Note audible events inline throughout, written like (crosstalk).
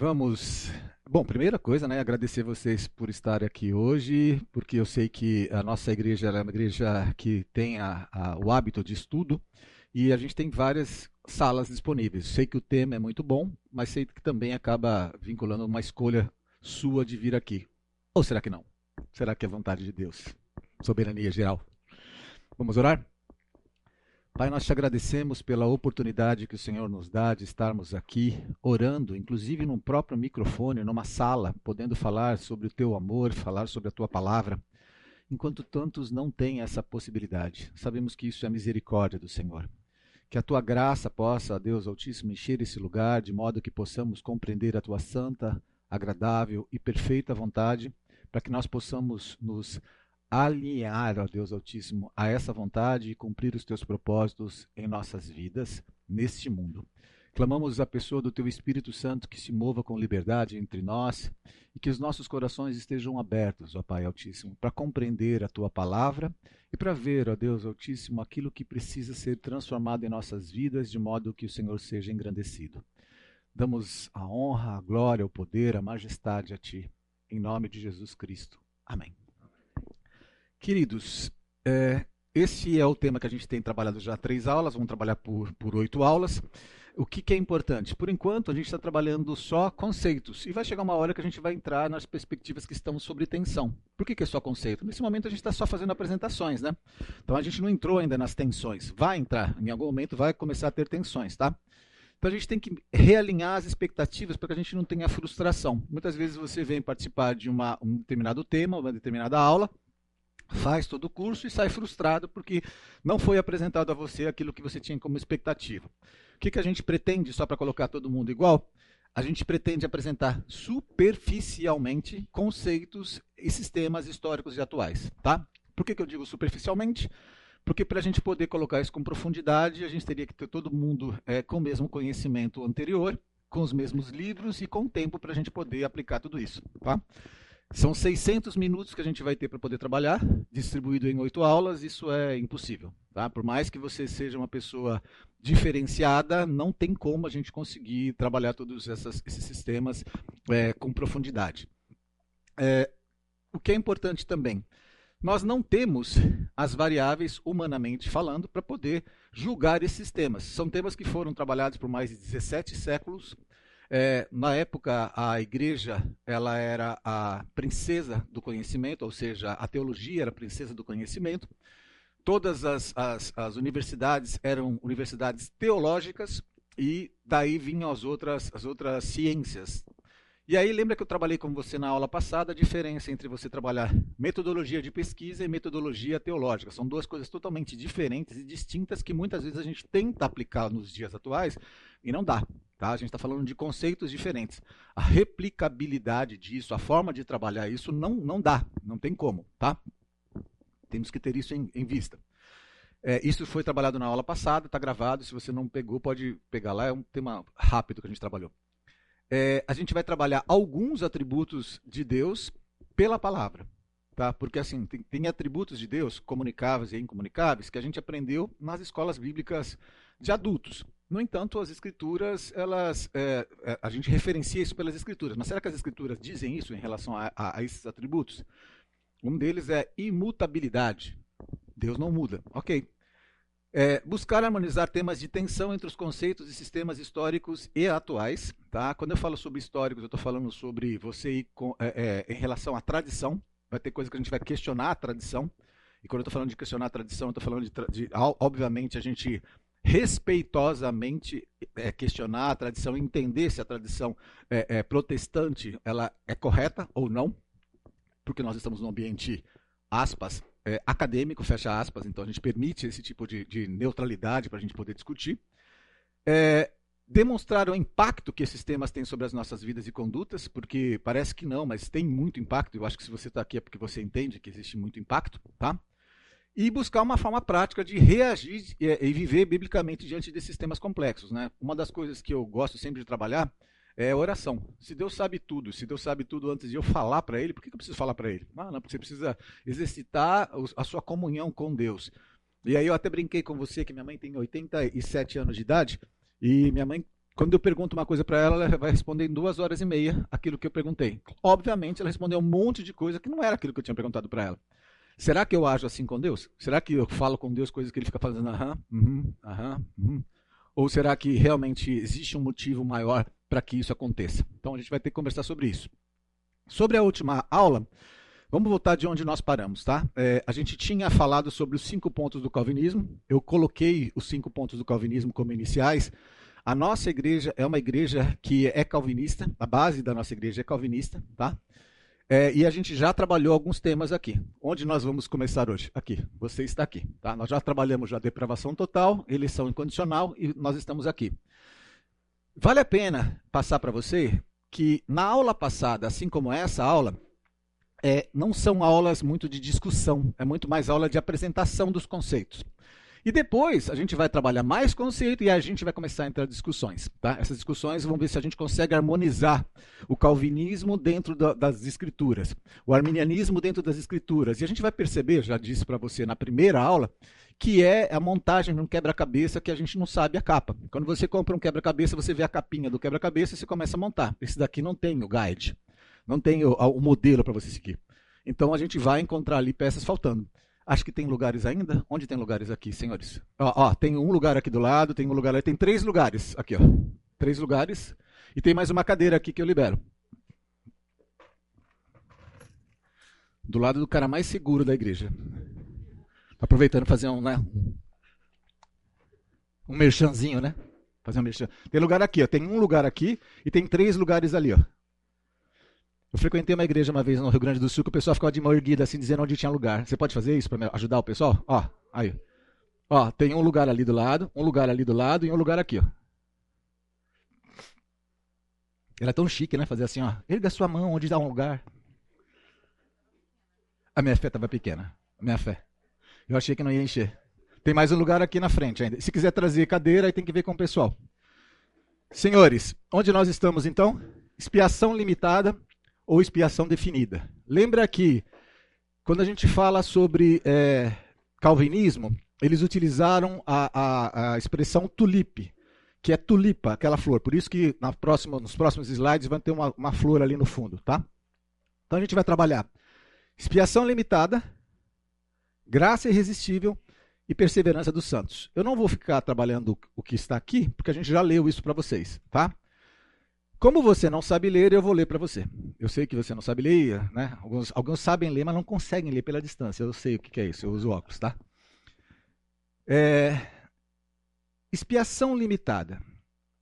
Vamos. Bom, primeira coisa, né, agradecer vocês por estarem aqui hoje, porque eu sei que a nossa igreja é uma igreja que tem a, a, o hábito de estudo e a gente tem várias salas disponíveis. Sei que o tema é muito bom, mas sei que também acaba vinculando uma escolha sua de vir aqui. Ou será que não? Será que é vontade de Deus? Soberania geral. Vamos orar? Pai, nós te agradecemos pela oportunidade que o Senhor nos dá de estarmos aqui orando, inclusive num próprio microfone, numa sala, podendo falar sobre o teu amor, falar sobre a tua palavra, enquanto tantos não têm essa possibilidade. Sabemos que isso é misericórdia do Senhor. Que a tua graça possa, Deus Altíssimo, encher esse lugar, de modo que possamos compreender a tua santa, agradável e perfeita vontade, para que nós possamos nos alinhar, ó Deus Altíssimo, a essa vontade e cumprir os teus propósitos em nossas vidas, neste mundo. Clamamos a pessoa do teu Espírito Santo que se mova com liberdade entre nós e que os nossos corações estejam abertos, ó Pai Altíssimo, para compreender a tua palavra e para ver, ó Deus Altíssimo, aquilo que precisa ser transformado em nossas vidas de modo que o Senhor seja engrandecido. Damos a honra, a glória, o poder, a majestade a ti, em nome de Jesus Cristo. Amém. Queridos, é, esse é o tema que a gente tem trabalhado já três aulas, vamos trabalhar por, por oito aulas. O que, que é importante? Por enquanto, a gente está trabalhando só conceitos. E vai chegar uma hora que a gente vai entrar nas perspectivas que estão sobre tensão. Por que, que é só conceito? Nesse momento, a gente está só fazendo apresentações, né? Então, a gente não entrou ainda nas tensões. Vai entrar. Em algum momento, vai começar a ter tensões, tá? Então, a gente tem que realinhar as expectativas para que a gente não tenha frustração. Muitas vezes, você vem participar de uma, um determinado tema, uma determinada aula, faz todo o curso e sai frustrado porque não foi apresentado a você aquilo que você tinha como expectativa. O que, que a gente pretende, só para colocar todo mundo igual? A gente pretende apresentar superficialmente conceitos e sistemas históricos e atuais. Tá? Por que, que eu digo superficialmente? Porque para a gente poder colocar isso com profundidade, a gente teria que ter todo mundo é, com o mesmo conhecimento anterior, com os mesmos livros e com tempo para a gente poder aplicar tudo isso. Tá? São 600 minutos que a gente vai ter para poder trabalhar, distribuído em oito aulas, isso é impossível. Tá? Por mais que você seja uma pessoa diferenciada, não tem como a gente conseguir trabalhar todos essas, esses sistemas é, com profundidade. É, o que é importante também, nós não temos as variáveis, humanamente falando, para poder julgar esses temas. São temas que foram trabalhados por mais de 17 séculos, é, na época, a igreja ela era a princesa do conhecimento, ou seja, a teologia era a princesa do conhecimento. Todas as, as, as universidades eram universidades teológicas e daí vinham as outras, as outras ciências. E aí, lembra que eu trabalhei com você na aula passada a diferença entre você trabalhar metodologia de pesquisa e metodologia teológica. São duas coisas totalmente diferentes e distintas que muitas vezes a gente tenta aplicar nos dias atuais e não dá. Tá? A gente está falando de conceitos diferentes. A replicabilidade disso, a forma de trabalhar isso, não, não dá, não tem como. Tá? Temos que ter isso em, em vista. É, isso foi trabalhado na aula passada, está gravado. Se você não pegou, pode pegar lá. É um tema rápido que a gente trabalhou. É, a gente vai trabalhar alguns atributos de Deus pela palavra. Tá? Porque assim, tem, tem atributos de Deus, comunicáveis e incomunicáveis, que a gente aprendeu nas escolas bíblicas de adultos. No entanto, as escrituras, elas, é, é, a gente referencia isso pelas escrituras. Mas será que as escrituras dizem isso em relação a, a, a esses atributos? Um deles é imutabilidade. Deus não muda. Ok. É, buscar harmonizar temas de tensão entre os conceitos e sistemas históricos e atuais. Tá? Quando eu falo sobre históricos, eu estou falando sobre você ir com, é, é, em relação à tradição. Vai ter coisa que a gente vai questionar a tradição. E quando eu estou falando de questionar a tradição, eu estou falando de, de, obviamente, a gente respeitosamente é, questionar a tradição, entender se a tradição é, é, protestante ela é correta ou não, porque nós estamos num ambiente, aspas, é, acadêmico, fecha aspas, então a gente permite esse tipo de, de neutralidade para a gente poder discutir. É, demonstrar o impacto que esses temas têm sobre as nossas vidas e condutas, porque parece que não, mas tem muito impacto. Eu acho que se você está aqui é porque você entende que existe muito impacto, tá? E buscar uma forma prática de reagir e, viver biblicamente diante desses temas complexos. Né? Uma das coisas que eu gosto sempre de trabalhar é oração. Se Deus sabe tudo, se Deus sabe tudo antes de eu falar para Ele, por que eu preciso falar para Ele? Ah, não, porque você precisa exercitar a sua comunhão com Deus. E aí eu até brinquei com você que minha mãe tem 87 anos de idade e minha mãe Quando eu pergunto uma coisa para ela, ela vai responder em duas horas e meia aquilo que eu perguntei. Obviamente, ela respondeu um monte de coisa que não era aquilo que eu tinha perguntado para ela. Será que eu ajo assim com Deus? Será que eu falo com Deus coisas que ele fica fazendo aham, uhum, aham, uhum? Ou será que realmente existe um motivo maior para que isso aconteça? Então a gente vai ter que conversar sobre isso. Sobre a última aula, vamos voltar de onde nós paramos, tá? É, a gente tinha falado sobre os cinco pontos do calvinismo. Eu coloquei os cinco pontos do calvinismo como iniciais a nossa igreja é uma igreja que é calvinista, a base da nossa igreja é calvinista, tá? É, e a gente já trabalhou alguns temas aqui. Onde nós vamos começar hoje? Aqui. Você está aqui. Tá? Nós já trabalhamos já depravação total, eleição incondicional e nós estamos aqui. Vale a pena passar para você que na aula passada, assim como essa aula, é, não são aulas muito de discussão, é muito mais aula de apresentação dos conceitos. E depois a gente vai trabalhar mais conceito e a gente vai começar a entrar em discussões. Tá? Essas discussões vão ver se a gente consegue harmonizar o calvinismo dentro da, das escrituras, o arminianismo dentro das escrituras. E a gente vai perceber, já disse para você na primeira aula, que é a montagem de um quebra-cabeça que a gente não sabe a capa. Quando você compra um quebra-cabeça, você vê a capinha do quebra-cabeça e você começa a montar. Esse daqui não tem o guide, não tem o, o modelo para você seguir. Então a gente vai encontrar ali peças faltando. Acho que tem lugares ainda. Onde tem lugares aqui, senhores? Ó, ó, tem um lugar aqui do lado, tem um lugar ali, tem três lugares aqui, ó. Três lugares. E tem mais uma cadeira aqui que eu libero. Do lado do cara mais seguro da igreja. Aproveitando fazer um, né, um merchanzinho, né? Fazer um merchan. Tem lugar aqui, ó. Tem um lugar aqui e tem três lugares ali, ó. Eu frequentei uma igreja uma vez no Rio Grande do Sul que o pessoal ficava de mão erguida assim, dizendo onde tinha lugar. Você pode fazer isso para ajudar o pessoal? Ó, aí. Ó, tem um lugar ali do lado, um lugar ali do lado e um lugar aqui, ó. Era tão chique, né? Fazer assim, ó. Erga sua mão onde dá um lugar. A minha fé estava pequena. A minha fé. Eu achei que não ia encher. Tem mais um lugar aqui na frente ainda. Se quiser trazer cadeira, aí tem que ver com o pessoal. Senhores, onde nós estamos então? Expiação limitada ou expiação definida. Lembra que, quando a gente fala sobre é, calvinismo, eles utilizaram a, a, a, expressão tulipe, que é tulipa, aquela flor. Por isso que na próxima, nos próximos slides vai ter uma, uma flor ali no fundo, tá? Então a gente vai trabalhar expiação limitada, graça irresistível e perseverança dos santos. Eu não vou ficar trabalhando o que está aqui, porque a gente já leu isso para vocês, tá? Como você não sabe ler, eu vou ler para você. Eu sei que você não sabe ler, né? Alguns, alguns sabem ler, mas não conseguem ler pela distância. Eu sei o que, que é isso, eu uso óculos, tá? É... Expiação limitada.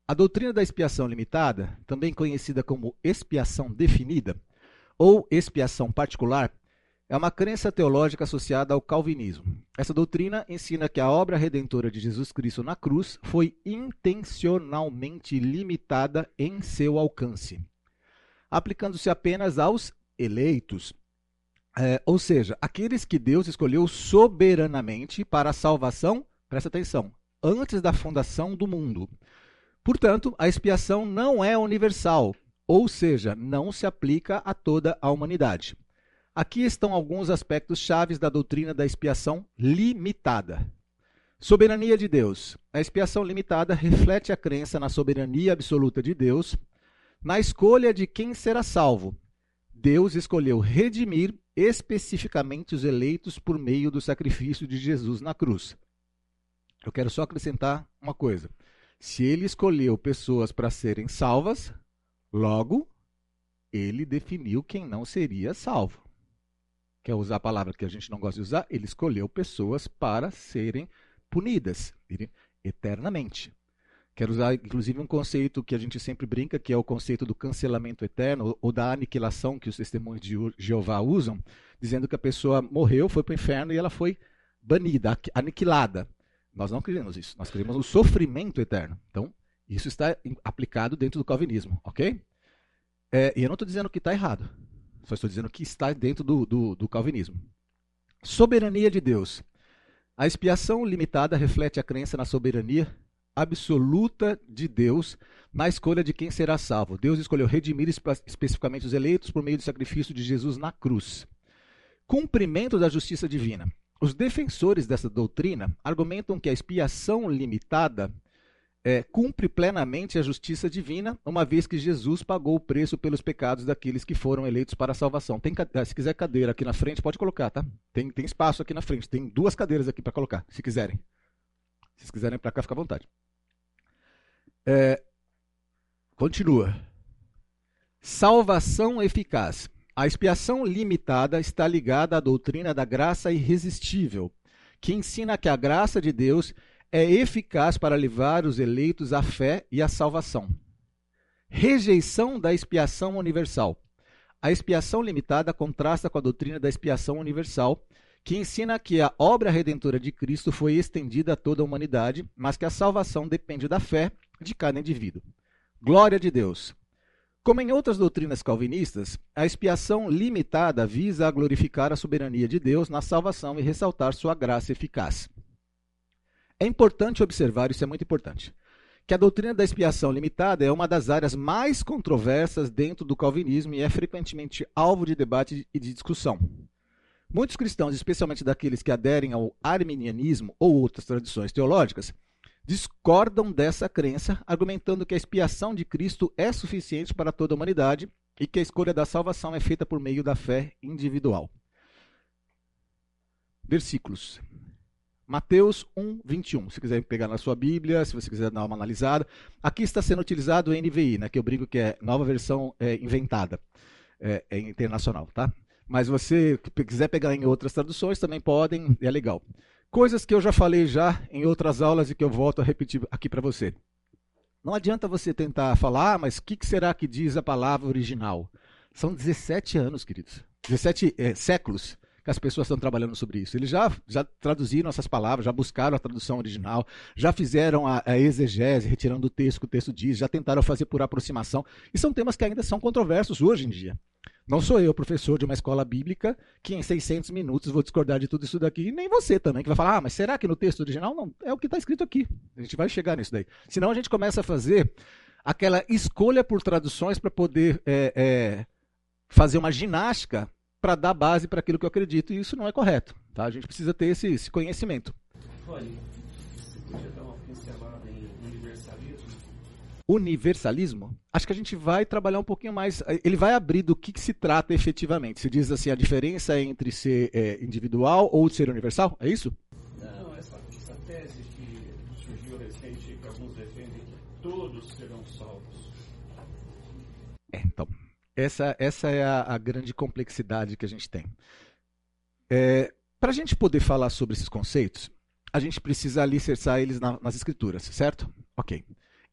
A doutrina da expiação limitada, também conhecida como expiação definida ou expiação particular, é uma crença teológica associada ao calvinismo. Essa doutrina ensina que a obra redentora de Jesus Cristo na cruz foi intencionalmente limitada em seu alcance, aplicando-se apenas aos eleitos, é, ou seja, aqueles que Deus escolheu soberanamente para a salvação, presta atenção, antes da fundação do mundo. Portanto, a expiação não é universal, ou seja, não se aplica a toda a humanidade. Aqui estão alguns aspectos chaves da doutrina da expiação limitada. Soberania de Deus. A expiação limitada reflete a crença na soberania absoluta de Deus, na escolha de quem será salvo. Deus escolheu redimir especificamente os eleitos por meio do sacrifício de Jesus na cruz. Eu quero só acrescentar uma coisa. Se ele escolheu pessoas para serem salvas, logo ele definiu quem não seria salvo quer usar a palavra que a gente não gosta de usar, ele escolheu pessoas para serem punidas eternamente. Quero usar, inclusive, um conceito que a gente sempre brinca, que é o conceito do cancelamento eterno ou da aniquilação que os testemunhos de Jeová usam, dizendo que a pessoa morreu, foi para o inferno e ela foi banida, aniquilada. Nós não queremos isso. Nós queremos o sofrimento eterno. Então, isso está aplicado dentro do calvinismo, ok? É, e eu não estou dizendo que está errado. Só estou dizendo que está dentro do, do, do calvinismo. Soberania de Deus. A expiação limitada reflete a crença na soberania absoluta de Deus na escolha de quem será salvo. Deus escolheu redimir especificamente os eleitos por meio do sacrifício de Jesus na cruz. Cumprimento da justiça divina. Os defensores dessa doutrina argumentam que a expiação limitada é, cumpre plenamente a justiça divina, uma vez que Jesus pagou o preço pelos pecados daqueles que foram eleitos para a salvação. Tem, ah, se quiser cadeira aqui na frente, pode colocar, tá? Tem, tem espaço aqui na frente. Tem duas cadeiras aqui para colocar, se quiserem. Se quiserem para cá, fica à vontade. É, continua. Salvação eficaz. A expiação limitada está ligada à doutrina da graça irresistível, que ensina que a graça de Deus é eficaz para levar os eleitos à fé e à salvação. Rejeição da expiação universal. A expiação limitada contrasta com a doutrina da expiação universal, que ensina que a obra redentora de Cristo foi estendida a toda a humanidade, mas que a salvação depende da fé de cada indivíduo. Glória de Deus. Como em outras doutrinas calvinistas, a expiação limitada visa a glorificar a soberania de Deus na salvação e ressaltar sua graça eficaz. É importante observar, isso é muito importante, que a doutrina da expiação limitada é uma das áreas mais controversas dentro do calvinismo e é frequentemente alvo de debate e de discussão. Muitos cristãos, especialmente daqueles que aderem ao arminianismo ou outras tradições teológicas, discordam dessa crença, argumentando que a expiação de Cristo é suficiente para toda a humanidade e que a escolha da salvação é feita por meio da fé individual. Versículos. Mateus 1, 21. Se quiser pegar na sua Bíblia, se você quiser dar uma analisada. Aqui está sendo utilizado o NVI, né, que eu brinco que é nova versão é, inventada, é, é internacional, tá? Mas você quiser pegar em outras traduções, também podem, é legal. Coisas que eu já falei já em outras aulas e que eu volto a repetir aqui para você. Não adianta você tentar falar, mas o que, que, será que diz a palavra original? São 17 anos, queridos. 17 é, séculos que as pessoas estão trabalhando sobre isso. Eles já, já traduziram essas palavras, já buscaram a tradução original, já fizeram a, a exegese, retirando o texto que o texto diz, já tentaram fazer por aproximação. E são temas que ainda são controversos hoje em dia. Não sou eu, professor de uma escola bíblica, que em 600 minutos vou discordar de tudo isso daqui, e nem você também, que vai falar, ah, mas será que no texto original? Não, é o que está escrito aqui. A gente vai chegar nisso daí. Senão a gente começa a fazer aquela escolha por traduções para poder é, é, fazer uma ginástica para dar base para aquilo que eu acredito, e isso não é correto. Tá? A gente precisa ter esse, esse conhecimento. Olha, você podia dar uma pincelada em universalismo? Universalismo? acho que a gente vai trabalhar um pouquinho mais. Eh, ele vai abrir do que, que se trata efetivamente. Se diz assim, a diferença entre ser é, individual ou ser universal? É isso? Não, essa, essa tese que surgiu recente, que alguns defendem que todos serão salvos. É, então, essa, essa é a, a grande complexidade que a gente tem. É, Para a gente poder falar sobre esses conceitos, a gente precisa alicerçar eles na, nas escrituras, certo? Ok.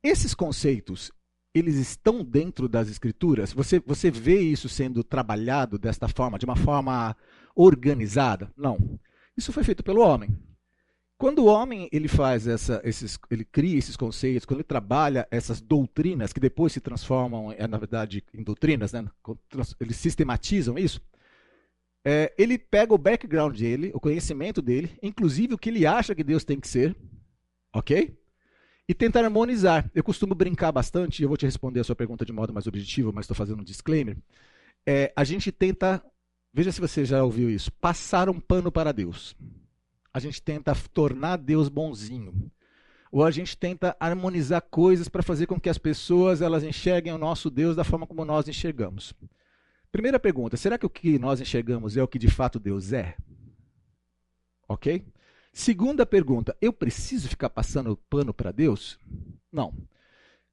Esses conceitos, eles estão dentro das escrituras? Você, você vê isso sendo trabalhado desta forma, de uma forma organizada? Não. Isso foi feito pelo homem. Quando o homem ele faz essa, esses, ele cria esses conceitos, quando ele trabalha essas doutrinas que depois se transformam, é, na verdade, em doutrinas, né? eles sistematizam isso. É, ele pega o background dele, o conhecimento dele, inclusive o que ele acha que Deus tem que ser, ok? e tentar harmonizar. Eu costumo brincar bastante, eu vou te responder a sua pergunta de modo mais objetivo, mas estou fazendo um disclaimer. É, a gente tenta, veja se você já ouviu isso, passar um pano para Deus. A gente tenta tornar Deus bonzinho. Ou a gente tenta harmonizar coisas para fazer com que as pessoas elas enxerguem o nosso Deus da forma como nós enxergamos. Primeira pergunta: será que o que nós enxergamos é o que de fato Deus é? Ok? Segunda pergunta: eu preciso ficar passando pano para Deus? Não.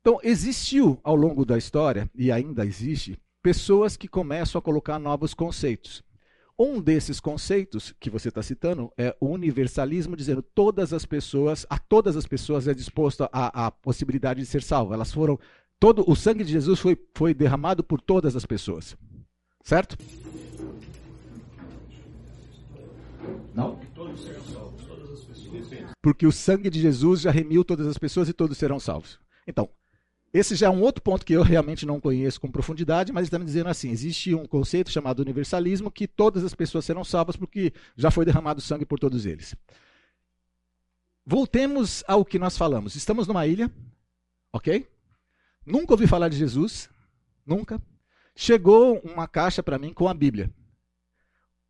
Então, existiu ao longo da história, e ainda existe, pessoas que começam a colocar novos conceitos. Um desses conceitos que você está citando é o universalismo, dizendo todas as pessoas, a todas as pessoas é disposto a, a possibilidade de ser salvo. Elas foram, todo o sangue de Jesus foi, foi derramado por todas as pessoas, certo? Não? Todos serão salvos porque o sangue de Jesus já remiu todas as pessoas e todos serão salvos. Então, esse já é um outro ponto que eu realmente não conheço com profundidade, mas está me dizendo assim: existe um conceito chamado universalismo que todas as pessoas serão salvas porque já foi derramado sangue por todos eles. Voltemos ao que nós falamos. Estamos numa ilha, ok? Nunca ouvi falar de Jesus, nunca. Chegou uma caixa para mim com a Bíblia.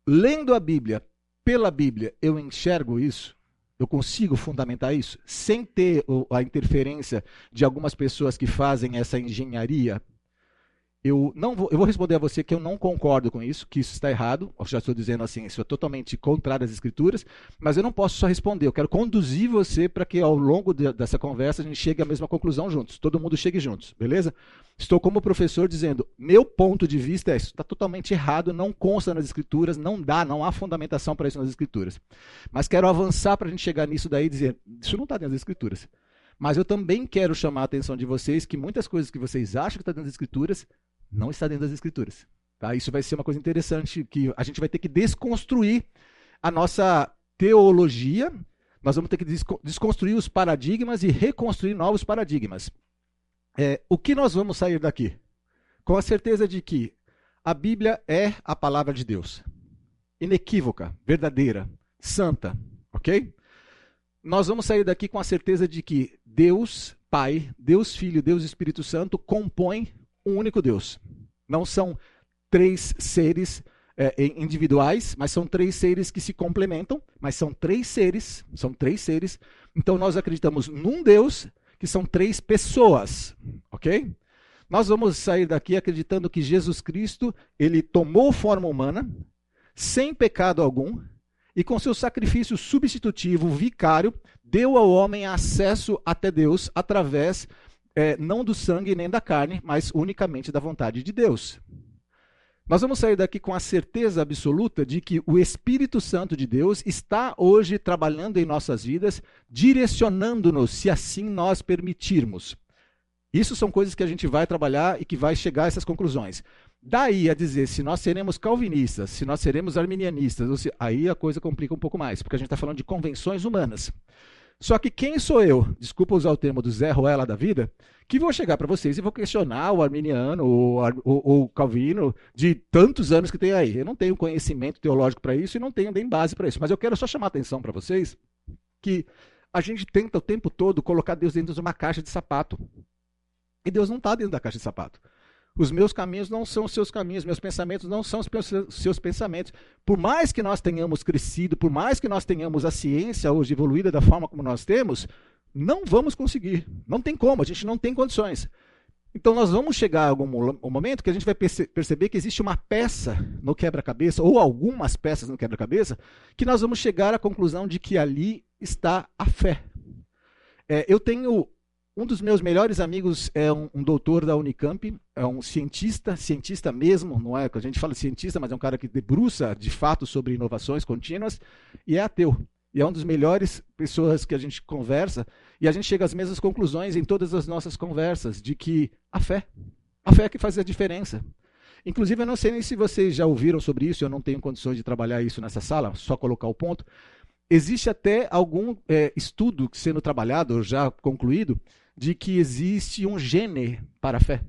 Lendo a Bíblia, pela Bíblia, eu enxergo isso Eu consigo fundamentar isso? Sem ter a interferência de algumas pessoas que fazem essa engenharia eu não vou, eu vou responder a você que eu não concordo com isso, que isso está errado. Eu já estou dizendo assim, isso é totalmente contrário às escrituras, mas eu não posso só responder. Eu quero conduzir você para que ao longo de, dessa conversa a gente chegue à mesma conclusão juntos. Todo mundo chegue juntos, beleza? Estou como professor dizendo, meu ponto de vista é isso está totalmente errado, não consta nas escrituras, não dá, não há fundamentação para isso nas escrituras. Mas quero avançar para a gente chegar nisso daí e dizer, isso não está dentro das escrituras. Mas eu também quero chamar a atenção de vocês que muitas coisas que vocês acham que está dentro das escrituras não está dentro das escrituras. Tá? Isso vai ser uma coisa interessante que a gente vai ter que desconstruir a nossa teologia. Nós vamos ter que desconstruir os paradigmas e reconstruir novos paradigmas. É, o que nós vamos sair daqui? Com a certeza de que a Bíblia é a palavra de Deus. Inequívoca, verdadeira, santa, ok? Nós vamos sair daqui com a certeza de que Deus Pai, Deus Filho, Deus Espírito Santo compõem um único Deus. Não são três seres é, individuais, mas são três seres que se complementam, mas são três seres, são três seres. Então nós acreditamos num Deus que são três pessoas, ok? Nós vamos sair daqui acreditando que Jesus Cristo, ele tomou forma humana, sem pecado algum, e com seu sacrifício substitutivo, vicário, deu ao homem acesso até Deus através é, não do sangue nem da carne, mas unicamente da vontade de Deus. Nós vamos sair daqui com a certeza absoluta de que o Espírito Santo de Deus está hoje trabalhando em nossas vidas, direcionando-nos, se assim nós permitirmos. Isso são coisas que a gente vai trabalhar e que vai chegar a essas conclusões. Daí a dizer se nós seremos calvinistas, se nós seremos arminianistas, se, aí a coisa complica um pouco mais, porque a gente está falando de convenções humanas. Só que quem sou eu, desculpa usar o termo do Zé Ruela da vida, que vou chegar para vocês e vou questionar o arminiano ou o calvino de tantos anos que tem aí. Eu não tenho conhecimento teológico para isso e não tenho nem base para isso. Mas eu quero só chamar a atenção para vocês que a gente tenta o tempo todo colocar Deus dentro de uma caixa de sapato. E Deus não está dentro da caixa de sapato. Os meus caminhos não são os seus caminhos, meus pensamentos não são os seus pensamentos. Por mais que nós tenhamos crescido, por mais que nós tenhamos a ciência hoje evoluída da forma como nós temos, não vamos conseguir. Não tem como, a gente não tem condições. Então nós vamos chegar a algum momento que a gente vai perce perceber que existe uma peça no quebra-cabeça, ou algumas peças no quebra-cabeça, que nós vamos chegar à conclusão de que ali está a fé. É, eu tenho um dos meus melhores amigos é um, um, doutor da Unicamp, é um cientista, cientista mesmo, não é? A gente fala cientista, mas é um cara que debruça de fato sobre inovações contínuas e é ateu. E é um dos melhores pessoas que a gente conversa e a gente chega às mesmas conclusões em todas as nossas conversas de que a fé, a fé é que faz a diferença. Inclusive, eu não sei nem se vocês já ouviram sobre isso, eu não tenho condições de trabalhar isso nessa sala, só colocar o ponto. Existe até algum é, estudo sendo trabalhado, já concluído, de que existe um gene para a fé.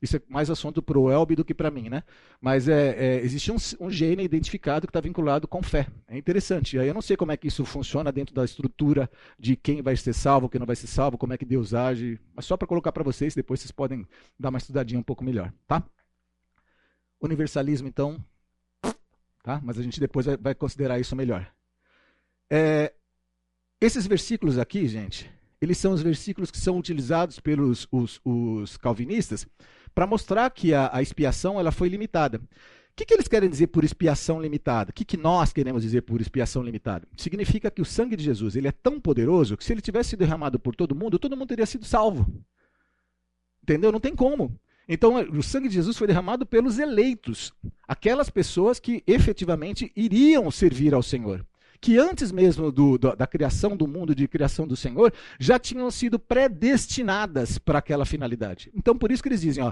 Isso é mais assunto para o Elbe do que para mim, né? Mas é, é existe um, um, gene identificado que está vinculado com fé. É interessante. Aí eu não sei como é que isso funciona dentro da estrutura de quem vai ser salvo, quem não vai ser salvo, como é que Deus age. Mas só para colocar para vocês, depois vocês podem dar uma estudadinha um pouco melhor, tá? Universalismo, então, tá? Mas a gente depois vai, vai considerar isso melhor. É, esses versículos aqui, gente, eles são os versículos que são utilizados pelos os, os calvinistas para mostrar que a, a, expiação ela foi limitada. O que, que eles querem dizer por expiação limitada? O que, que nós queremos dizer por expiação limitada? Significa que o sangue de Jesus ele é tão poderoso que se ele tivesse sido derramado por todo mundo, todo mundo teria sido salvo. Entendeu? Não tem como. Então, o sangue de Jesus foi derramado pelos eleitos, aquelas pessoas que efetivamente iriam servir ao Senhor que antes mesmo do, do, da criação do mundo, de criação do Senhor, já tinham sido predestinadas para aquela finalidade. Então, por isso que eles dizem, ó,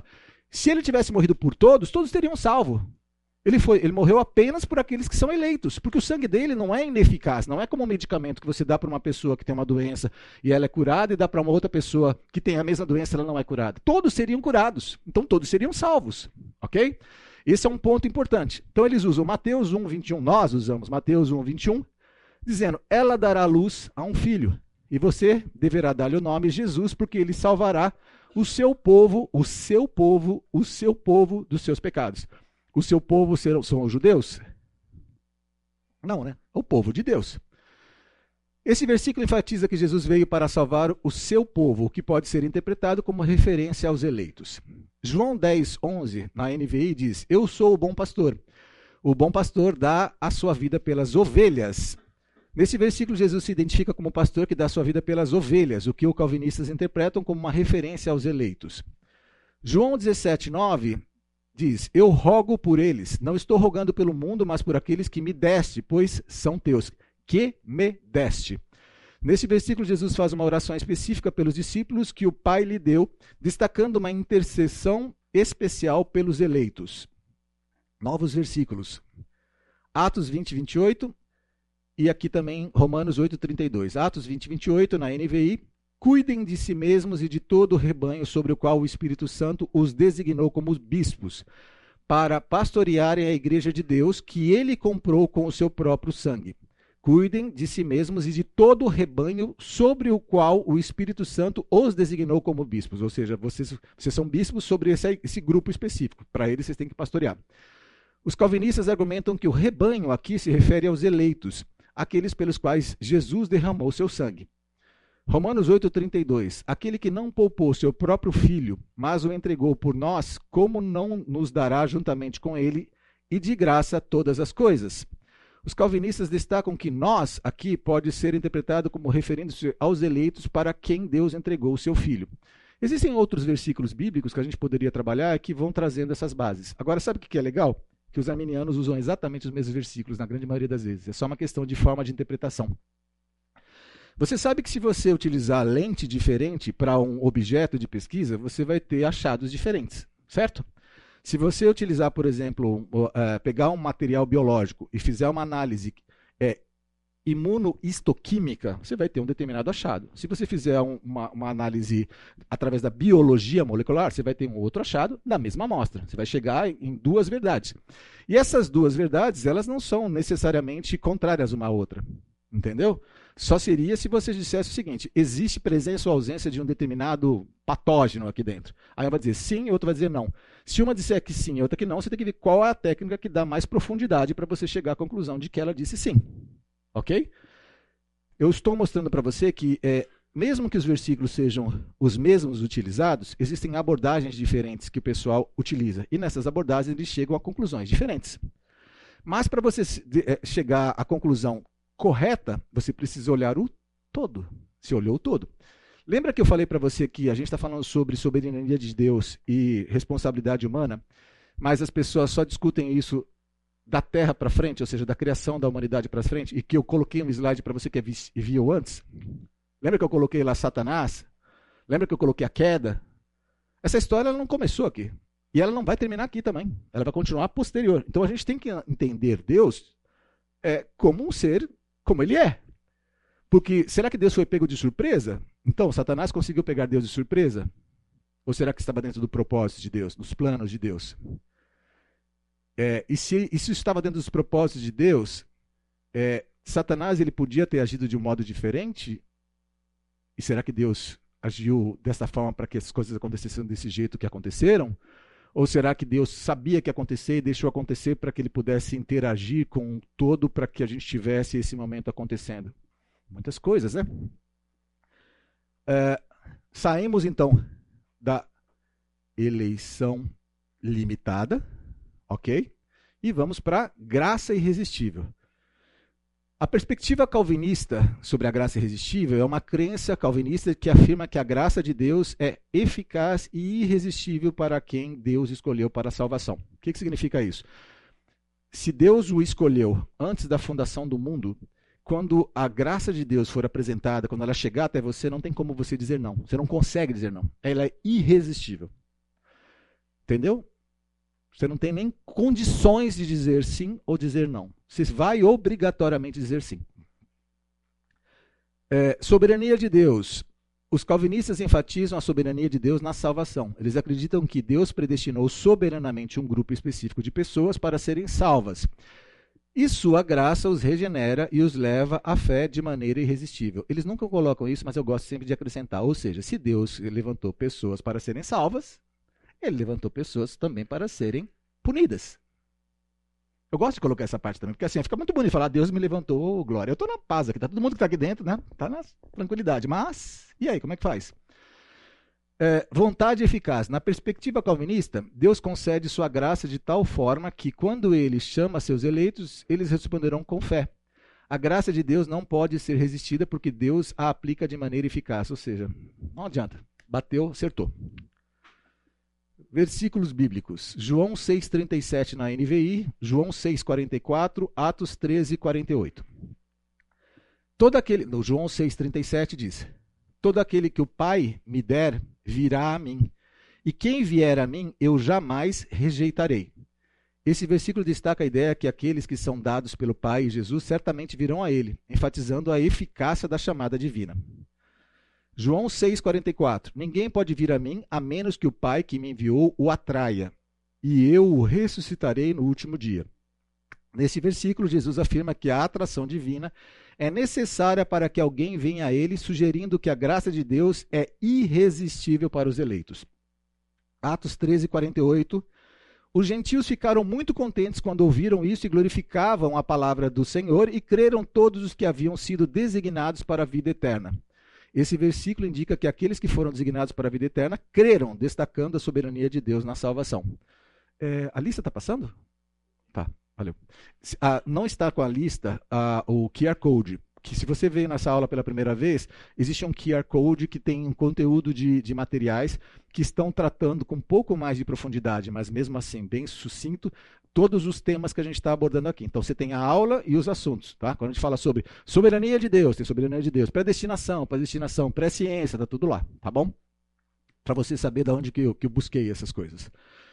se ele tivesse morrido por todos, todos teriam salvo. Ele, foi, ele morreu apenas por aqueles que são eleitos, porque o sangue dele não é ineficaz, não é como um medicamento que você dá para uma pessoa que tem uma doença e ela é curada e dá para uma outra pessoa que tem a mesma doença e ela não é curada. Todos seriam curados, então todos seriam salvos, ok? Esse é um ponto importante. Então eles usam Mateus 1, 21, nós usamos Mateus 1, 21, dizendo: Ela dará luz a um filho, e você deverá dar-lhe o nome Jesus, porque ele salvará o seu povo, o seu povo, o seu povo dos seus pecados. O seu povo serão, são os judeus? Não, né? O povo de Deus. Esse versículo enfatiza que Jesus veio para salvar o seu povo, o que pode ser interpretado como referência aos eleitos. João 10, 11, na NVI, diz: Eu sou o bom pastor. O bom pastor dá a sua vida pelas ovelhas. Nesse versículo, Jesus se identifica como pastor que dá sua vida pelas ovelhas, o que os calvinistas interpretam como uma referência aos eleitos. João 17, 9 diz: Eu rogo por eles, não estou rogando pelo mundo, mas por aqueles que me deste, pois são teus que me deste. Nesse versículo, Jesus faz uma oração específica pelos discípulos que o Pai lhe deu, destacando uma intercessão especial pelos eleitos. Novos versículos. Atos 20, 28 e aqui também Romanos 8, 32. Atos 20, 28 na NVI. Cuidem de si mesmos e de todo o rebanho sobre o qual o Espírito Santo os designou como bispos, para pastorearem a igreja de Deus que ele comprou com o seu próprio sangue. Cuidem de si mesmos e de todo o rebanho sobre o qual o Espírito Santo os designou como bispos. Ou seja, vocês, vocês são bispos sobre esse, esse grupo específico. Para eles, vocês têm que pastorear. Os calvinistas argumentam que o rebanho aqui se refere aos eleitos, aqueles pelos quais Jesus derramou seu sangue. Romanos 8,32: Aquele que não poupou seu próprio filho, mas o entregou por nós, como não nos dará juntamente com ele e de graça todas as coisas? Os calvinistas destacam que nós aqui pode ser interpretado como referindo-se aos eleitos para quem Deus entregou o seu filho. Existem outros versículos bíblicos que a gente poderia trabalhar que vão trazendo essas bases. Agora, sabe o que é legal? Que os arminianos usam exatamente os mesmos versículos na grande maioria das vezes. É só uma questão de forma de interpretação. Você sabe que se você utilizar lente diferente para um objeto de pesquisa, você vai ter achados diferentes, certo? Se você utilizar, por exemplo, uh, pegar um material biológico e fizer uma análise imunohistoquímica, você vai ter um determinado achado. Se você fizer um, uma, uma, análise através da biologia molecular, você vai ter um outro achado da mesma amostra. Você vai chegar em, duas verdades. E essas duas verdades, elas não são necessariamente contrárias uma à outra. Entendeu? Só seria se você dissesse o seguinte: existe presença ou ausência de um determinado patógeno aqui dentro. Aí vai dizer sim, e outro vai dizer não. Se uma disser que sim e outra que não, você tem que ver qual é a técnica que dá mais profundidade para você chegar à conclusão de que ela disse sim. Ok? Eu estou mostrando para você que, é, mesmo que os versículos sejam os mesmos utilizados, existem abordagens diferentes que o pessoal utiliza. E nessas abordagens eles chegam a conclusões diferentes. Mas para você é, chegar à conclusão correta, você precisa olhar o todo. Se olhou o todo. Lembra que eu falei para você que a gente está falando sobre soberania de Deus e responsabilidade humana, mas as pessoas só discutem isso da terra para frente, ou seja, da criação da humanidade para frente, e que eu coloquei um slide para você que viu antes? Lembra que eu coloquei lá Satanás? Lembra que eu coloquei a queda? Essa história não começou aqui. E ela não vai terminar aqui também. Ela vai continuar posterior. Então a gente tem que entender Deus é, como um ser como ele é. Porque será que Deus foi pego de surpresa? Então, Satanás conseguiu pegar Deus de surpresa? Ou será que estava dentro do propósito de Deus, dos planos de Deus? É, e, se, se estava dentro dos propósitos de Deus, é, Satanás ele podia ter agido de um modo diferente? E será que Deus agiu dessa forma para que as coisas acontecessem desse jeito que aconteceram? Ou será que Deus sabia que ia acontecer e deixou acontecer para que ele pudesse interagir com todo para que a gente tivesse esse momento acontecendo? Muitas coisas, né? É, saímos então da eleição limitada, ok? E vamos para graça irresistível. A perspectiva calvinista sobre a graça irresistível é uma crença calvinista que afirma que a graça de Deus é eficaz e irresistível para quem Deus escolheu para a salvação. O que, que significa isso? Se Deus o escolheu antes da fundação do mundo, quando a graça de Deus for apresentada, quando ela chegar até você, não tem como você dizer não. Você não consegue dizer não. Ela é irresistível. Entendeu? Você não tem nem condições de dizer sim ou dizer não. Você vai obrigatoriamente dizer sim. É, soberania de Deus. Os calvinistas enfatizam a soberania de Deus na salvação. Eles acreditam que Deus predestinou soberanamente um grupo específico de pessoas para serem salvas. E sua graça os regenera e os leva à fé de maneira irresistível. Eles nunca colocam isso, mas eu gosto sempre de acrescentar. Ou seja, se Deus levantou pessoas para serem salvas, ele levantou pessoas também para serem punidas. Eu gosto de colocar essa parte também, porque assim, fica muito bonito falar, Deus me levantou, glória. Eu estou na paz aqui, tá todo mundo que está aqui dentro, né? Está na tranquilidade. Mas, e aí, como é que faz? É, vontade eficaz. Na perspectiva calvinista, Deus concede sua graça de tal forma que, quando ele chama seus eleitos, eles responderão com fé. A graça de Deus não pode ser resistida porque Deus a aplica de maneira eficaz. Ou seja, não adianta. Bateu, acertou. Versículos bíblicos. João 6,37 na NVI, João 6,44, Atos 13, 48. Todo aquele. No João 6,37 diz: Todo aquele que o Pai me der virá a mim, e quem vier a mim eu jamais rejeitarei. Esse versículo destaca a ideia que aqueles que são dados pelo Pai e Jesus certamente virão a ele, enfatizando a eficácia da chamada divina. João 6,44: Ninguém pode vir a mim a menos que o Pai que me enviou o atraia, e eu o ressuscitarei no último dia. Nesse versículo, Jesus afirma que a atração divina é necessária para que alguém venha a ele, sugerindo que a graça de Deus é irresistível para os eleitos. Atos 13, 48. Os gentios ficaram muito contentes quando ouviram isso e glorificavam a palavra do Senhor e creram todos os que haviam sido designados para a vida eterna. Esse versículo indica que aqueles que foram designados para a vida eterna creram, destacando a soberania de Deus na salvação. É, a lista está passando? Tá, valeu. Ah, não está com a lista ah, o QR Code, que se você veio nessa aula pela primeira vez, existe um QR Code que tem um conteúdo de, de materiais que estão tratando com um pouco mais de profundidade, mas mesmo assim bem sucinto, todos os temas que a gente está abordando aqui. Então você tem a aula e os assuntos. Tá? Quando a gente fala sobre soberania de Deus, tem soberania de Deus, predestinação, predestinação, pré-ciência, está tudo lá, tá bom? Para você saber de onde que eu, que eu busquei essas coisas.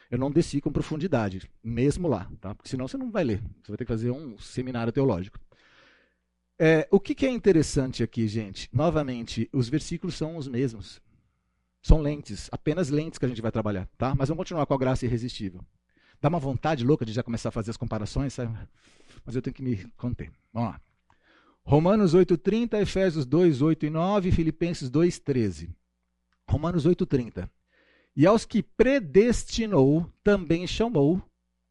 Eu não desci com profundidade, mesmo lá, tá? porque senão você não vai ler. Você vai ter que fazer um seminário teológico. É, o que, que é interessante aqui, gente? Novamente, os versículos são os mesmos. São lentes, apenas lentes que a gente vai trabalhar, tá? Mas vamos continuar com a graça irresistível. Dá uma vontade louca de já começar a fazer as comparações, sabe? Mas eu tenho que me conter. Vamos lá. Romanos 8,30, Efésios 2, 8 e 9, Filipenses 2, 13. Romanos 8,30. E aos que predestinou, também chamou.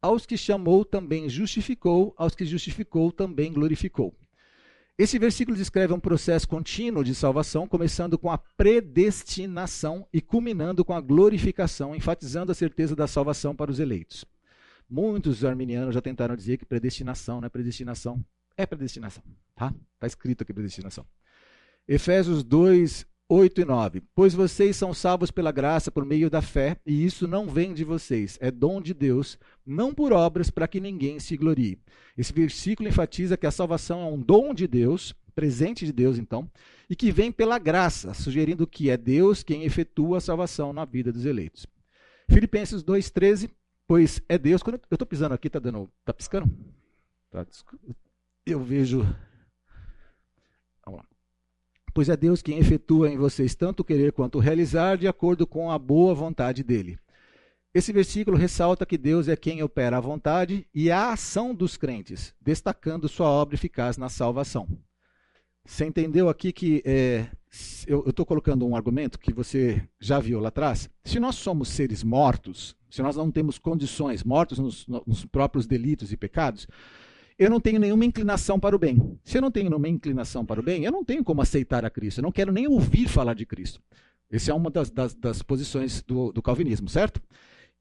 Aos que chamou, também justificou. Aos que justificou, também glorificou. Esse versículo descreve um processo contínuo de salvação, começando com a predestinação e culminando com a glorificação, enfatizando a certeza da salvação para os eleitos. Muitos arminianos já tentaram dizer que predestinação não é predestinação. É predestinação, tá? Está escrito aqui predestinação. Efésios 2, 8 e 9. Pois vocês são salvos pela graça por meio da fé, e isso não vem de vocês, é dom de Deus, não por obras para que ninguém se glorie. Esse versículo enfatiza que a salvação é um dom de Deus, presente de Deus então, e que vem pela graça, sugerindo que é Deus quem efetua a salvação na vida dos eleitos. Filipenses 2,13 Pois é Deus. Quando eu estou pisando aqui, está dando. Está piscando? Tá, eu vejo. Vamos lá. Pois é Deus quem efetua em vocês tanto querer quanto realizar de acordo com a boa vontade dele. Esse versículo ressalta que Deus é quem opera a vontade e a ação dos crentes, destacando sua obra eficaz na salvação. Você entendeu aqui que é, eu estou colocando um argumento que você já viu lá atrás? Se nós somos seres mortos, se nós não temos condições, mortos nos, nos, próprios delitos e pecados, eu não tenho nenhuma inclinação para o bem. Se eu não tenho nenhuma inclinação para o bem, eu não tenho como aceitar a Cristo. Eu não quero nem ouvir falar de Cristo. Essa é uma das, das, das posições do, do, calvinismo, certo?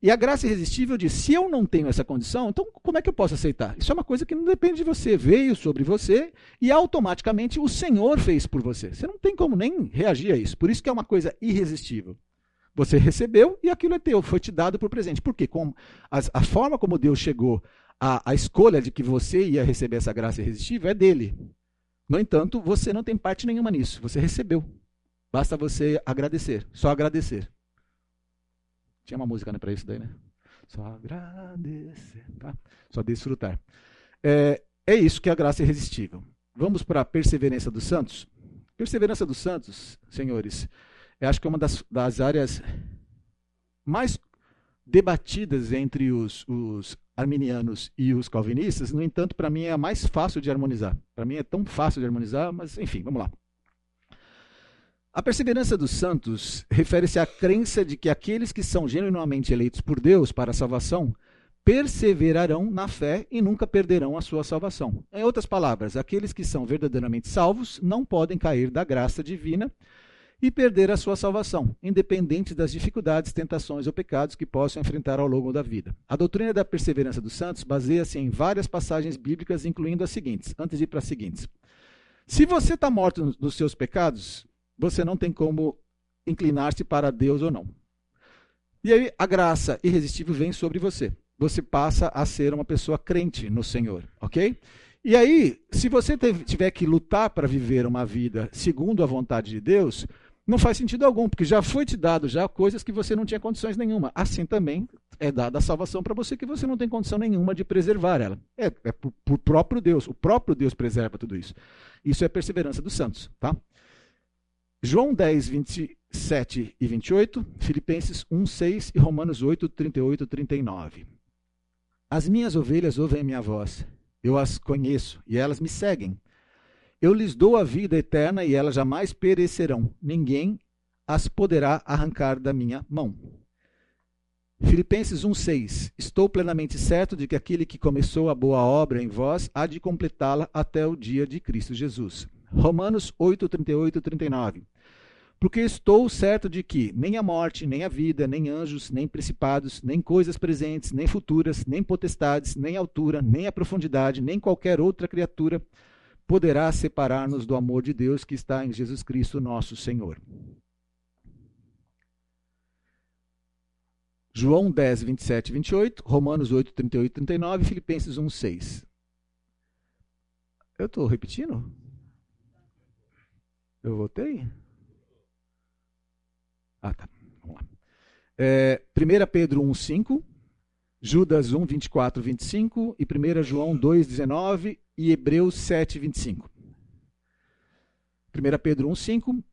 E a graça irresistível diz: se eu não tenho essa condição, então como é que eu posso aceitar? Isso é uma coisa que não depende de você. Veio sobre você e automaticamente o Senhor fez por você. Você não tem como nem reagir a isso. Por isso que é uma coisa irresistível. Você recebeu e aquilo é teu, foi te dado por presente. Por quê? Com a, a forma como Deus chegou à, à escolha de que você ia receber essa graça irresistível é dele. No entanto, você não tem parte nenhuma nisso. Você recebeu. Basta você agradecer, só agradecer. Tinha uma música né, para isso daí, né? Só agradecer, tá? Só desfrutar. É, é isso que é a graça irresistível. Vamos para a perseverança dos santos? Perseverança dos santos, senhores, eu acho que é uma das, das áreas mais debatidas entre os, os arminianos e os calvinistas, no entanto, para mim é a mais fácil de harmonizar. Para mim é tão fácil de harmonizar, mas enfim, vamos lá. A perseverança dos santos refere-se à crença de que aqueles que são genuinamente eleitos por Deus para a salvação perseverarão na fé e nunca perderão a sua salvação. Em outras palavras, aqueles que são verdadeiramente salvos não podem cair da graça divina e perder a sua salvação, independente das dificuldades, tentações ou pecados que possam enfrentar ao longo da vida. A doutrina da perseverança dos santos baseia-se em várias passagens bíblicas, incluindo as seguintes, antes de ir para as seguintes. Se você está morto nos seus pecados, você não tem como inclinar-se para Deus ou não. E aí a graça irresistível vem sobre você. Você passa a ser uma pessoa crente no Senhor, ok? E aí, se você tiver que lutar para viver uma vida segundo a vontade de Deus, não faz sentido algum, porque já foi te dado já coisas que você não tinha condições nenhuma. Assim também é dada a salvação para você que você não tem condição nenhuma de preservar ela. É, é por, por próprio Deus. O próprio Deus preserva tudo isso. Isso é perseverança dos santos, tá? João 10, 27 e 28, Filipenses 1, 6 e Romanos 8, 38 e 39. As minhas ovelhas ouvem a minha voz, eu as conheço e elas me seguem. Eu lhes dou a vida eterna e elas jamais perecerão. Ninguém as poderá arrancar da minha mão. Filipenses 1,6 Estou plenamente certo de que aquele que começou a boa obra em vós há de completá-la até o dia de Cristo Jesus. Romanos 8, 38 e 39. Porque estou certo de que nem a morte, nem a vida, nem anjos, nem principados, nem coisas presentes, nem futuras, nem potestades, nem altura, nem a profundidade, nem qualquer outra criatura poderá separar-nos do amor de Deus que está em Jesus Cristo, nosso Senhor. João 10, 27 e 28, Romanos 8, 38 e 39, Filipenses 1, 6. Eu estou repetindo? Eu voltei? Ah, tá. Vamos lá. É, 1 Pedro 1, 5, Judas 1, 24, 25 e 1 João 2, 19 e Hebreus 7, 25. 1 Pedro 1, 5,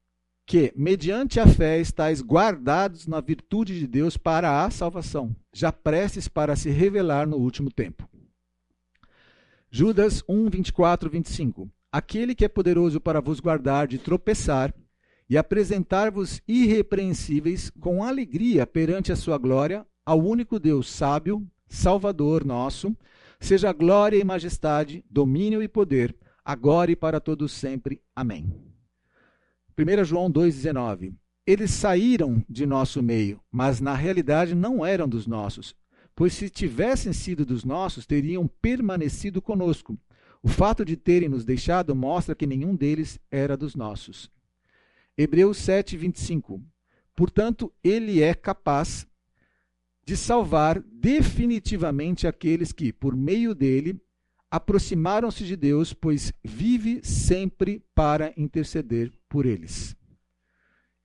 que, mediante a fé, estáis guardados na virtude de Deus para a salvação, já prestes para se revelar no último tempo. Judas 1, 24, 25 aquele que é poderoso para vos guardar de tropeçar e apresentar-vos irrepreensíveis com alegria perante a sua glória, ao único Deus sábio, Salvador nosso, seja glória e majestade, domínio e poder, agora e para todos sempre. Amém. 1 João 2,19 Eles saíram de nosso meio, mas na realidade não eram dos nossos, pois se tivessem sido dos nossos, teriam permanecido conosco. O fato de terem nos deixado mostra que nenhum deles era dos nossos. Hebreus 7, 25. Portanto, ele é capaz de salvar definitivamente aqueles que, por meio dele, aproximaram-se de Deus, pois vive sempre para interceder por eles.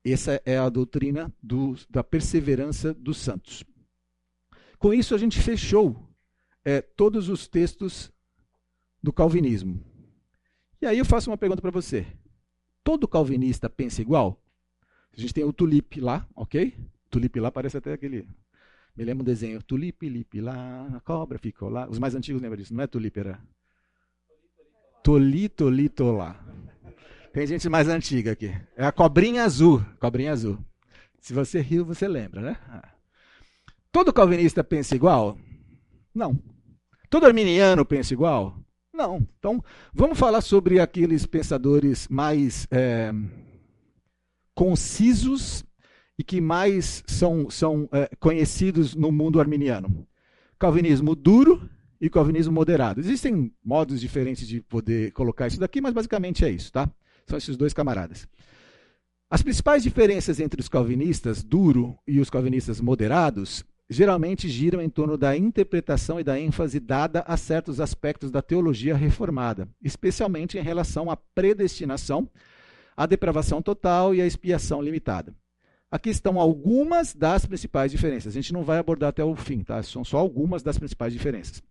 Essa é a doutrina do, da perseverança dos santos. Com isso, a gente fechou é, todos os textos do calvinismo. E aí eu faço uma pergunta para você. Todo calvinista pensa igual? A gente tem o tulipe lá, ok? Tulipe lá parece até aquele. Me lembra um desenho. Tulipe, lipe lá, a cobra ficou lá. Os mais antigos lembram disso, não é tulipe, era. Tolito, lito lá. Tem gente mais antiga aqui. É a cobrinha azul. Cobrinha azul. Se você riu, você lembra, né? Ah. Todo calvinista pensa igual? Não. Todo arminiano pensa igual? Não. Então, vamos falar sobre aqueles pensadores mais é, concisos e que mais são, são é, conhecidos no mundo arminiano. Calvinismo duro e calvinismo moderado. Existem modos diferentes de poder colocar isso daqui, mas basicamente é isso, tá? São esses dois camaradas. As principais diferenças entre os calvinistas duro e os calvinistas moderados geralmente giram em torno da interpretação e da ênfase dada a certos aspectos da teologia reformada, especialmente em relação à predestinação, à depravação total e à expiação limitada. Aqui estão algumas das principais diferenças. A gente não vai abordar até o fim, tá? São só algumas das principais diferenças.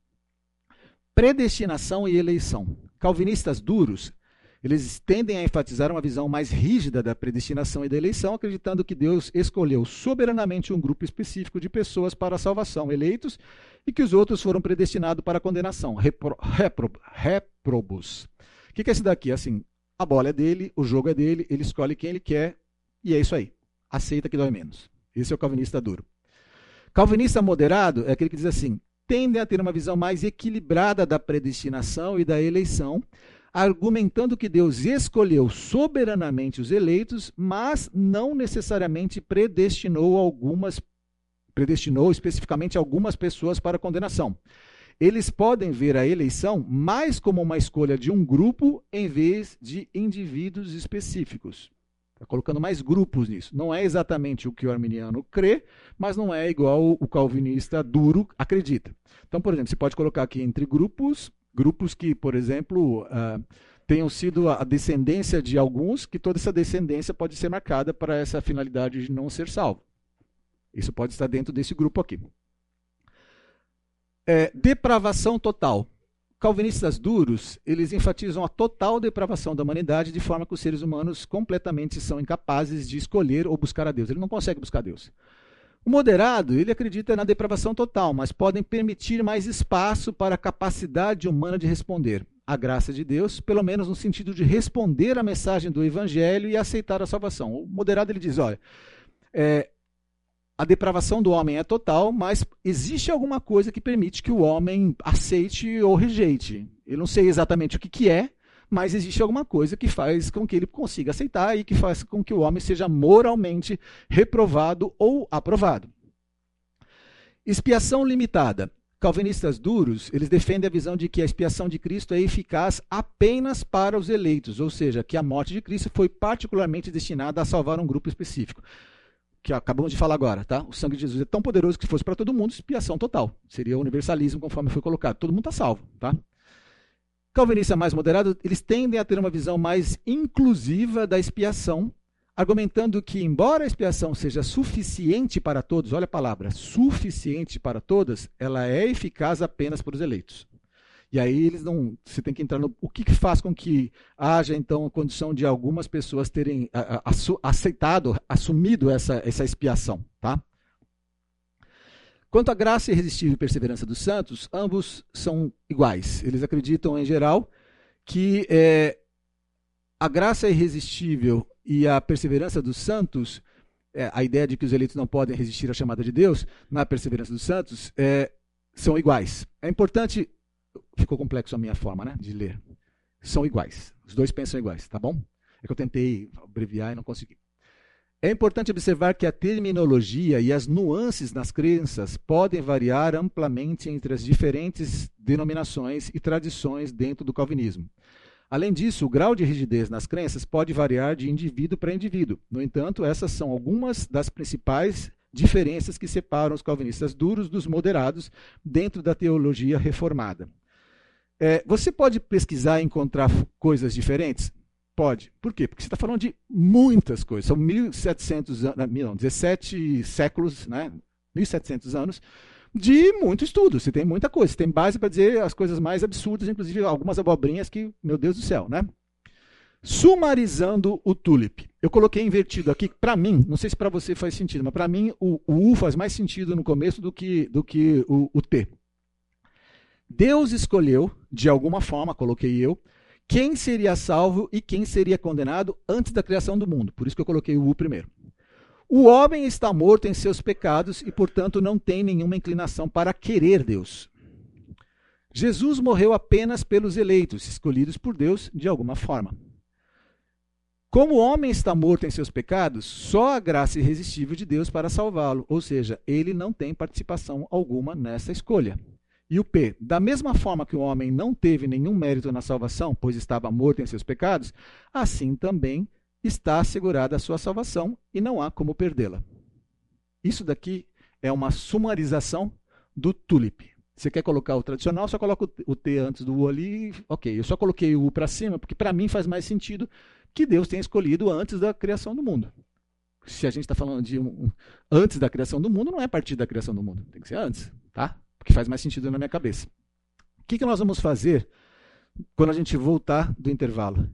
Predestinação e eleição. Calvinistas duros eles tendem a enfatizar uma visão mais rígida da predestinação e da eleição, acreditando que Deus escolheu soberanamente um grupo específico de pessoas para a salvação, eleitos, e que os outros foram predestinados para a condenação, repro, repro, reprobos. O que é esse daqui? Assim, a bola é dele, o jogo é dele, ele escolhe quem ele quer, e é isso aí. Aceita que dói menos. Esse é o calvinista duro. Calvinista moderado é aquele que diz assim: tendem a ter uma visão mais equilibrada da predestinação e da eleição, argumentando que Deus escolheu soberanamente os eleitos, mas não necessariamente predestinou algumas predestinou especificamente algumas pessoas para condenação. Eles podem ver a eleição mais como uma escolha de um grupo em vez de indivíduos específicos. Está colocando mais grupos nisso. Não é exatamente o que o arminiano crê, mas não é igual o calvinista duro acredita. Então, por exemplo, você pode colocar aqui entre grupos, grupos que, por exemplo, uh, tenham sido a descendência de alguns, que toda essa descendência pode ser marcada para essa finalidade de não ser salvo. Isso pode estar dentro desse grupo aqui. É, depravação total. Calvinistas duros, eles enfatizam a total depravação da humanidade de forma que os seres humanos completamente são incapazes de escolher ou buscar a Deus. Ele não consegue buscar Deus. O moderado, ele acredita na depravação total, mas podem permitir mais espaço para a capacidade humana de responder à graça de Deus, pelo menos no sentido de responder à mensagem do evangelho e aceitar a salvação. O moderado ele diz, olha, é, a depravação do homem é total, mas existe alguma coisa que permite que o homem aceite ou rejeite. Eu não sei exatamente o que, que é, mas existe alguma coisa que faz com que ele consiga aceitar e que faz com que o homem seja moralmente reprovado ou aprovado. Expiação limitada. Calvinistas duros, eles defendem a visão de que a expiação de Cristo é eficaz apenas para os eleitos, ou seja, que a morte de Cristo foi particularmente destinada a salvar um grupo específico que acabamos de falar agora, tá? O sangue de Jesus é tão poderoso que se fosse para todo mundo, expiação total. Seria universalismo conforme foi colocado. Todo mundo está salvo, tá? Calvinista mais moderado, eles tendem a ter uma visão mais inclusiva da expiação, argumentando que, embora a expiação seja suficiente para todos, olha a palavra, suficiente para todas, ela é eficaz apenas para os eleitos. E aí eles não. Você tem que entrar no. O que, que faz com que haja, então, a condição de algumas pessoas terem a, a, aceitado, assumido essa, essa expiação. Tá? Quanto à graça irresistível e perseverança dos santos, ambos são iguais. Eles acreditam, em geral, que é, a graça irresistível e a perseverança dos santos, é, a ideia de que os eleitos não podem resistir à chamada de Deus, na perseverança dos santos, é, são iguais. É importante ficou complexo a minha forma né, de ler. São iguais. Os dois pensam iguais, tá bom? É que eu tentei abreviar e não consegui. É importante observar que a terminologia e as nuances nas crenças podem variar amplamente entre as diferentes denominações e tradições dentro do calvinismo. Além disso, o grau de rigidez nas crenças pode variar de indivíduo para indivíduo. No entanto, essas são algumas das principais diferenças que separam os calvinistas duros dos moderados dentro da teologia reformada. É, você pode pesquisar e encontrar coisas diferentes? Pode. Por quê? Porque você está falando de muitas coisas. São 1.700 anos, não, 17 séculos, né? 1.700 anos de muito estudo. Você tem muita coisa. Você tem base para dizer as coisas mais absurdas, inclusive algumas abobrinhas que, meu Deus do céu, né? Sumarizando o tulip. Eu coloquei invertido aqui, para mim, não sei se para você faz sentido, mas para mim o, o, U faz mais sentido no começo do que, do que o, o T. Deus escolheu, de alguma forma, coloquei eu, quem seria salvo e quem seria condenado antes da criação do mundo. Por isso que eu coloquei o U primeiro. O homem está morto em seus pecados e, portanto, não tem nenhuma inclinação para querer Deus. Jesus morreu apenas pelos eleitos, escolhidos por Deus de alguma forma. Como o homem está morto em seus pecados, só a graça irresistível de Deus para salvá-lo, ou seja, ele não tem participação alguma nessa escolha. E o P, da mesma forma que o homem não teve nenhum mérito na salvação, pois estava morto em seus pecados, assim também está assegurada a sua salvação e não há como perdê-la. Isso daqui é uma sumarização do tulip. Você quer colocar o tradicional, só coloca o T antes do U ali. Ok, eu só coloquei o U para cima, porque para mim faz mais sentido que Deus tenha escolhido antes da criação do mundo. Se a gente está falando de um, antes da criação do mundo, não é a partir da criação do mundo. Tem que ser antes, tá? Porque faz mais sentido na minha cabeça. O que, que nós vamos fazer quando a gente voltar do intervalo?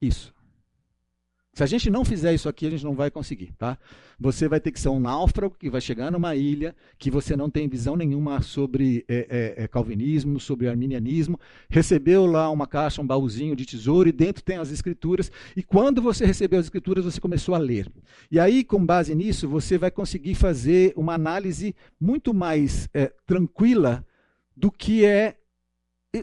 Isso. Se a gente não fizer isso aqui, a gente não vai conseguir, tá? Você vai ter que ser um náufrago que vai chegar numa ilha que você não tem visão nenhuma sobre é, é, é, calvinismo, sobre arminianismo, recebeu lá uma caixa, um baúzinho de tesouro e dentro tem as escrituras. E quando você recebeu as escrituras, você começou a ler. E aí, com base nisso, você vai conseguir fazer uma análise muito mais é, tranquila do que é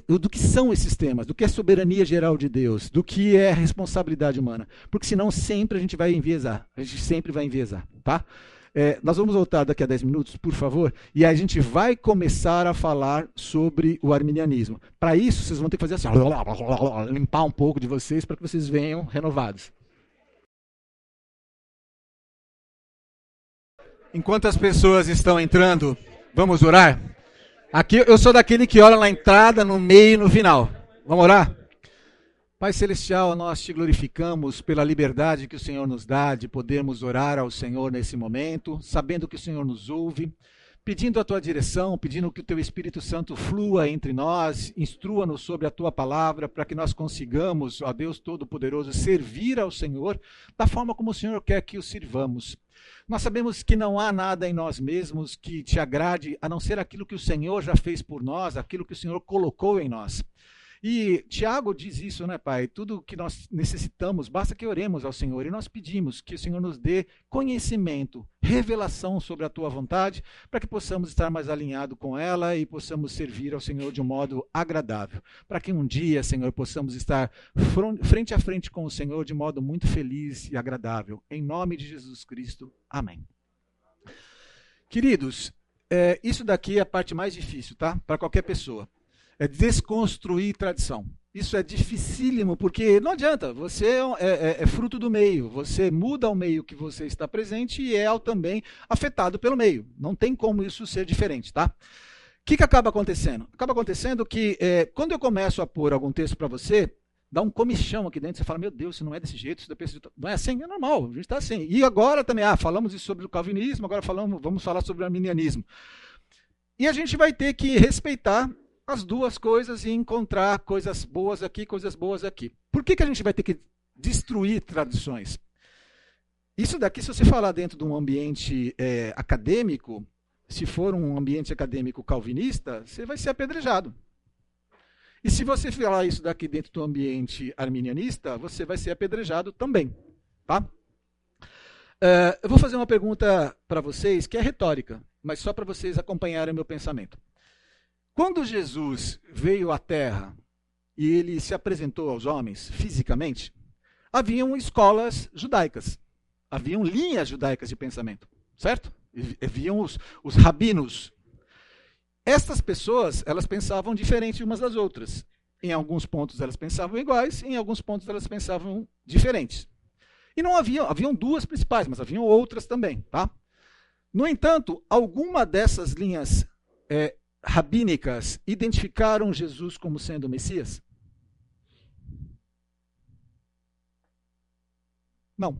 do que são esses temas, do que é soberania geral de Deus, do que é responsabilidade humana. Porque senão sempre a gente vai enviesar. A gente sempre vai enviesar, tá? É, nós vamos voltar daqui a 10 minutos, por favor, e a gente vai começar a falar sobre o arminianismo. Para isso, vocês vão ter que fazer assim, limpar um pouco de vocês para que vocês venham renovados. Enquanto as pessoas estão entrando, vamos orar? Aqui eu sou daquele que ora na entrada, no meio e no final. Vamos orar? Pai Celestial, nós te glorificamos pela liberdade que o Senhor nos dá de podermos orar ao Senhor nesse momento, sabendo que o Senhor nos ouve, pedindo a tua direção, pedindo que o teu Espírito Santo flua entre nós, instrua-nos sobre a tua palavra, para que nós consigamos, ó Deus Todo-Poderoso, servir ao Senhor da forma como o Senhor quer que o sirvamos. Nós sabemos que não há nada em nós mesmos que te agrade, a não ser aquilo que o Senhor já fez por nós, aquilo que o Senhor colocou em nós. E Tiago diz isso, né, Pai? Tudo que nós necessitamos, basta que oremos ao Senhor e nós pedimos que o Senhor nos dê conhecimento, revelação sobre a tua vontade, para que possamos estar mais alinhados com ela e possamos servir ao Senhor de um modo agradável. Para que um dia, Senhor, possamos estar frente a frente com o Senhor de modo muito feliz e agradável. Em nome de Jesus Cristo. Amém. Queridos, é, isso daqui é a parte mais difícil, tá? Para qualquer pessoa é desconstruir tradição. Isso é dificílimo, porque não adianta, você é, é, é, fruto do meio, você muda o meio que você está presente e é também afetado pelo meio. Não tem como isso ser diferente, tá? O que, que acaba acontecendo? Acaba acontecendo que é, quando eu começo a pôr algum texto para você, dá um comichão aqui dentro, você fala, meu Deus, isso não é desse jeito, isso não é assim, é normal, a gente está assim. E agora também, ah, falamos isso sobre o calvinismo, agora falamos, vamos falar sobre o arminianismo. E a gente vai ter que respeitar as duas coisas e encontrar coisas boas aqui, coisas boas aqui. Por que, que a gente vai ter que destruir tradições? Isso daqui, se você falar dentro de um ambiente é, acadêmico, se for um ambiente acadêmico calvinista, você vai ser apedrejado. E se você falar isso daqui dentro do ambiente arminianista, você vai ser apedrejado também. Tá? Uh, eu vou fazer uma pergunta para vocês que é retórica, mas só para vocês acompanharem o meu pensamento. Quando Jesus veio à Terra e ele se apresentou aos homens fisicamente, haviam escolas judaicas, haviam linhas judaicas de pensamento, certo? Haviam os, os rabinos. Estas pessoas, elas pensavam diferente umas das outras. Em alguns pontos elas pensavam iguais, em alguns pontos elas pensavam diferentes. E não haviam, haviam duas principais, mas haviam outras também, tá? No entanto, alguma dessas linhas é, rabínicas identificaram Jesus como sendo o Messias? Não.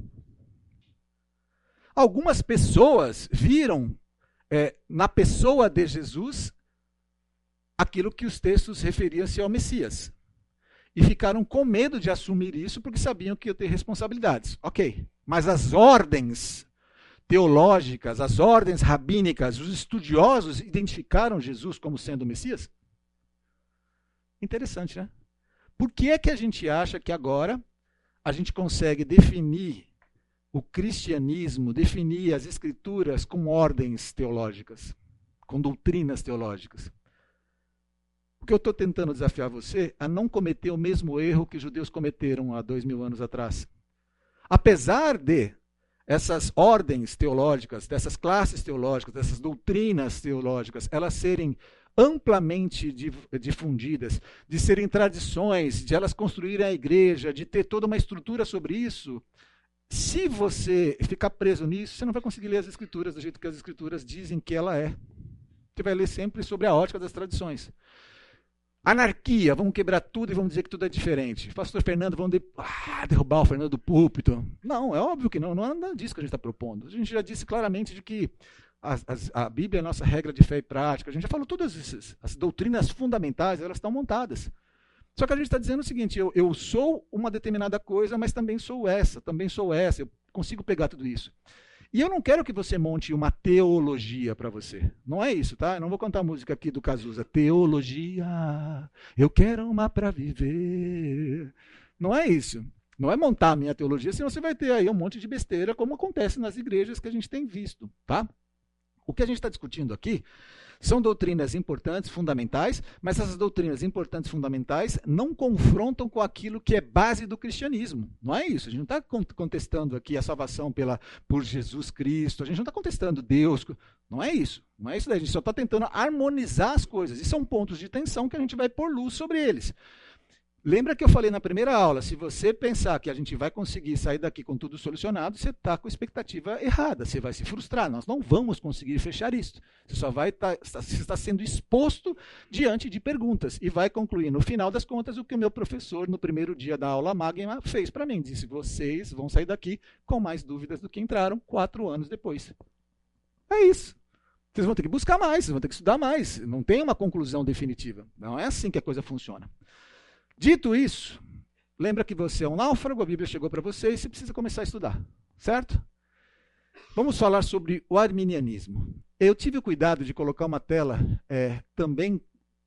Algumas pessoas viram é, na pessoa de Jesus aquilo que os textos referiam-se ao Messias. E ficaram com medo de assumir isso porque sabiam que ia ter responsabilidades. Ok. Mas as ordens teológicas, as ordens rabínicas, os estudiosos identificaram Jesus como sendo o Messias? Interessante, né? Por que é que a gente acha que agora a gente consegue definir o cristianismo, definir as escrituras com ordens teológicas, com doutrinas teológicas? Porque eu estou tentando desafiar você a não cometer o mesmo erro que os judeus cometeram há dois mil anos atrás. Apesar de essas ordens teológicas, dessas classes teológicas, dessas doutrinas teológicas, elas serem amplamente difundidas, de serem tradições, de elas construírem a igreja, de ter toda uma estrutura sobre isso. Se você ficar preso nisso, você não vai conseguir ler as escrituras do jeito que as escrituras dizem que ela é. Você vai ler sempre sobre a ótica das tradições. Anarquia, vamos quebrar tudo e vamos dizer que tudo é diferente. Pastor Fernando, vamos de, ah, derrubar o Fernando do púlpito. Não, é óbvio que não, não é nada disso que a gente está propondo. A gente já disse claramente de que a, a, a, Bíblia é a nossa regra de fé e prática. A gente já falou todas essas, as doutrinas fundamentais, elas estão montadas. Só que a gente está dizendo o seguinte: eu, eu sou uma determinada coisa, mas também sou essa, também sou essa, eu consigo pegar tudo isso. E eu não quero que você monte uma teologia para você. Não é isso, tá? Eu não vou cantar a música aqui do Cazuza. Teologia, eu quero uma para viver. Não é isso. Não é montar a minha teologia, senão você vai ter aí um monte de besteira, como acontece nas igrejas que a gente tem visto, tá? O que a gente está discutindo aqui são doutrinas importantes, fundamentais, mas essas doutrinas importantes, fundamentais, não confrontam com aquilo que é base do cristianismo. Não é isso. A gente não está contestando aqui a salvação pela, por Jesus Cristo, a gente não está contestando Deus. Não é isso. Não é isso daí. A gente só está tentando harmonizar as coisas. E são pontos de tensão que a gente vai pôr luz sobre eles. Lembra que eu falei na primeira aula, se você pensar que a gente vai conseguir sair daqui com tudo solucionado, você está com a expectativa errada, você vai se frustrar. Nós não vamos conseguir fechar isso. Você só vai estar, tá, está sendo exposto diante de perguntas e vai concluir, no final das contas, o que o meu professor, no primeiro dia da aula magma, fez para mim. Disse, vocês vão sair daqui com mais dúvidas do que entraram quatro anos depois. É isso. Vocês vão ter que buscar mais, vocês vão ter que estudar mais. Não tem uma conclusão definitiva. Não é assim que a coisa funciona. Dito isso, lembra que você é um náufrago, a Bíblia chegou para você e você precisa começar a estudar, certo? Vamos falar sobre o arminianismo. Eu tive o cuidado de colocar uma tela é, também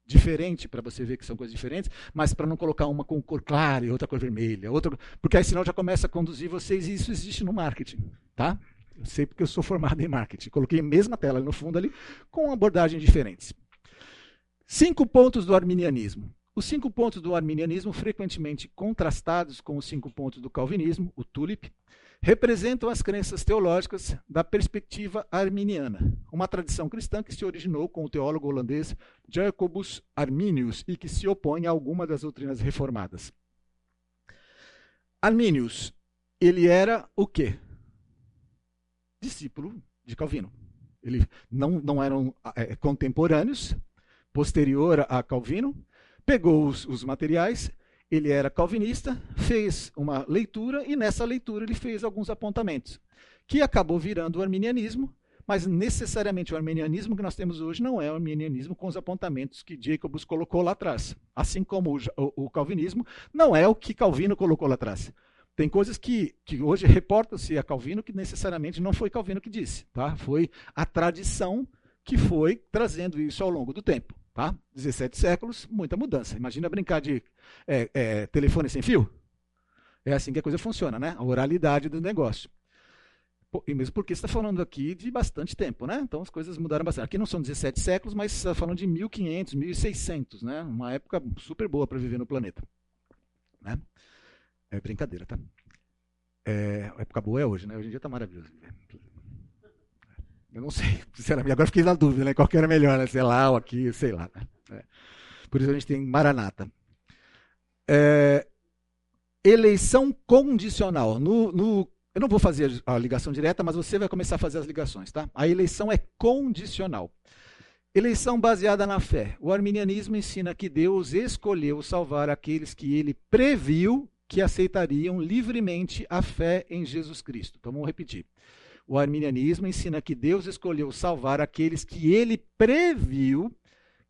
diferente para você ver que são coisas diferentes, mas para não colocar uma com cor clara e outra cor vermelha, outra, porque aí senão já começa a conduzir vocês e isso existe no marketing, tá? Eu sei porque eu sou formado em marketing. Coloquei a mesma tela no fundo ali com abordagens diferentes. Cinco pontos do arminianismo. Os cinco pontos do arminianismo, frequentemente contrastados com os cinco pontos do calvinismo, o tulip, representam as crenças teológicas da perspectiva arminiana, uma tradição cristã que se originou com o teólogo holandês Jacobus Arminius e que se opõe a alguma das doutrinas reformadas. Arminius, ele era o quê? Discípulo de Calvino. Ele não, não eram é, contemporâneos, posterior a Calvino, pegou os, os materiais, ele era calvinista, fez uma leitura e nessa leitura ele fez alguns apontamentos, que acabou virando o arminianismo, mas necessariamente o arminianismo que nós temos hoje não é o arminianismo com os apontamentos que Jacobus colocou lá atrás. Assim como o, o, calvinismo não é o que Calvino colocou lá atrás. Tem coisas que, que hoje reportam-se a Calvino que necessariamente não foi Calvino que disse. Tá? Foi a tradição que foi trazendo isso ao longo do tempo. Tá? 17 séculos, muita mudança. Imagina brincar de é, é, telefone sem fio. É assim que a coisa funciona, né? A oralidade do negócio. E mesmo porque está falando aqui de bastante tempo, né? Então as coisas mudaram bastante. Aqui não são 17 séculos, mas está falando de 1500, 1600, né? Uma época super boa para viver no planeta. Né? É brincadeira, tá? É, a época boa é hoje, né? Hoje em dia está maravilhoso. Eu não sei, (laughs) sinceramente. Agora fiquei na dúvida, né? Qual que era melhor, né? Sei lá, ou aqui, sei lá. Né? É. Por isso a gente tem Maranata. É, eleição condicional. No, no, eu não vou fazer a ligação direta, mas você vai começar a fazer as ligações, tá? A eleição é condicional. Eleição baseada na fé. O arminianismo ensina que Deus escolheu salvar aqueles que ele previu que aceitariam livremente a fé em Jesus Cristo. Então vamos repetir. O arminianismo ensina que Deus escolheu salvar aqueles que ele previu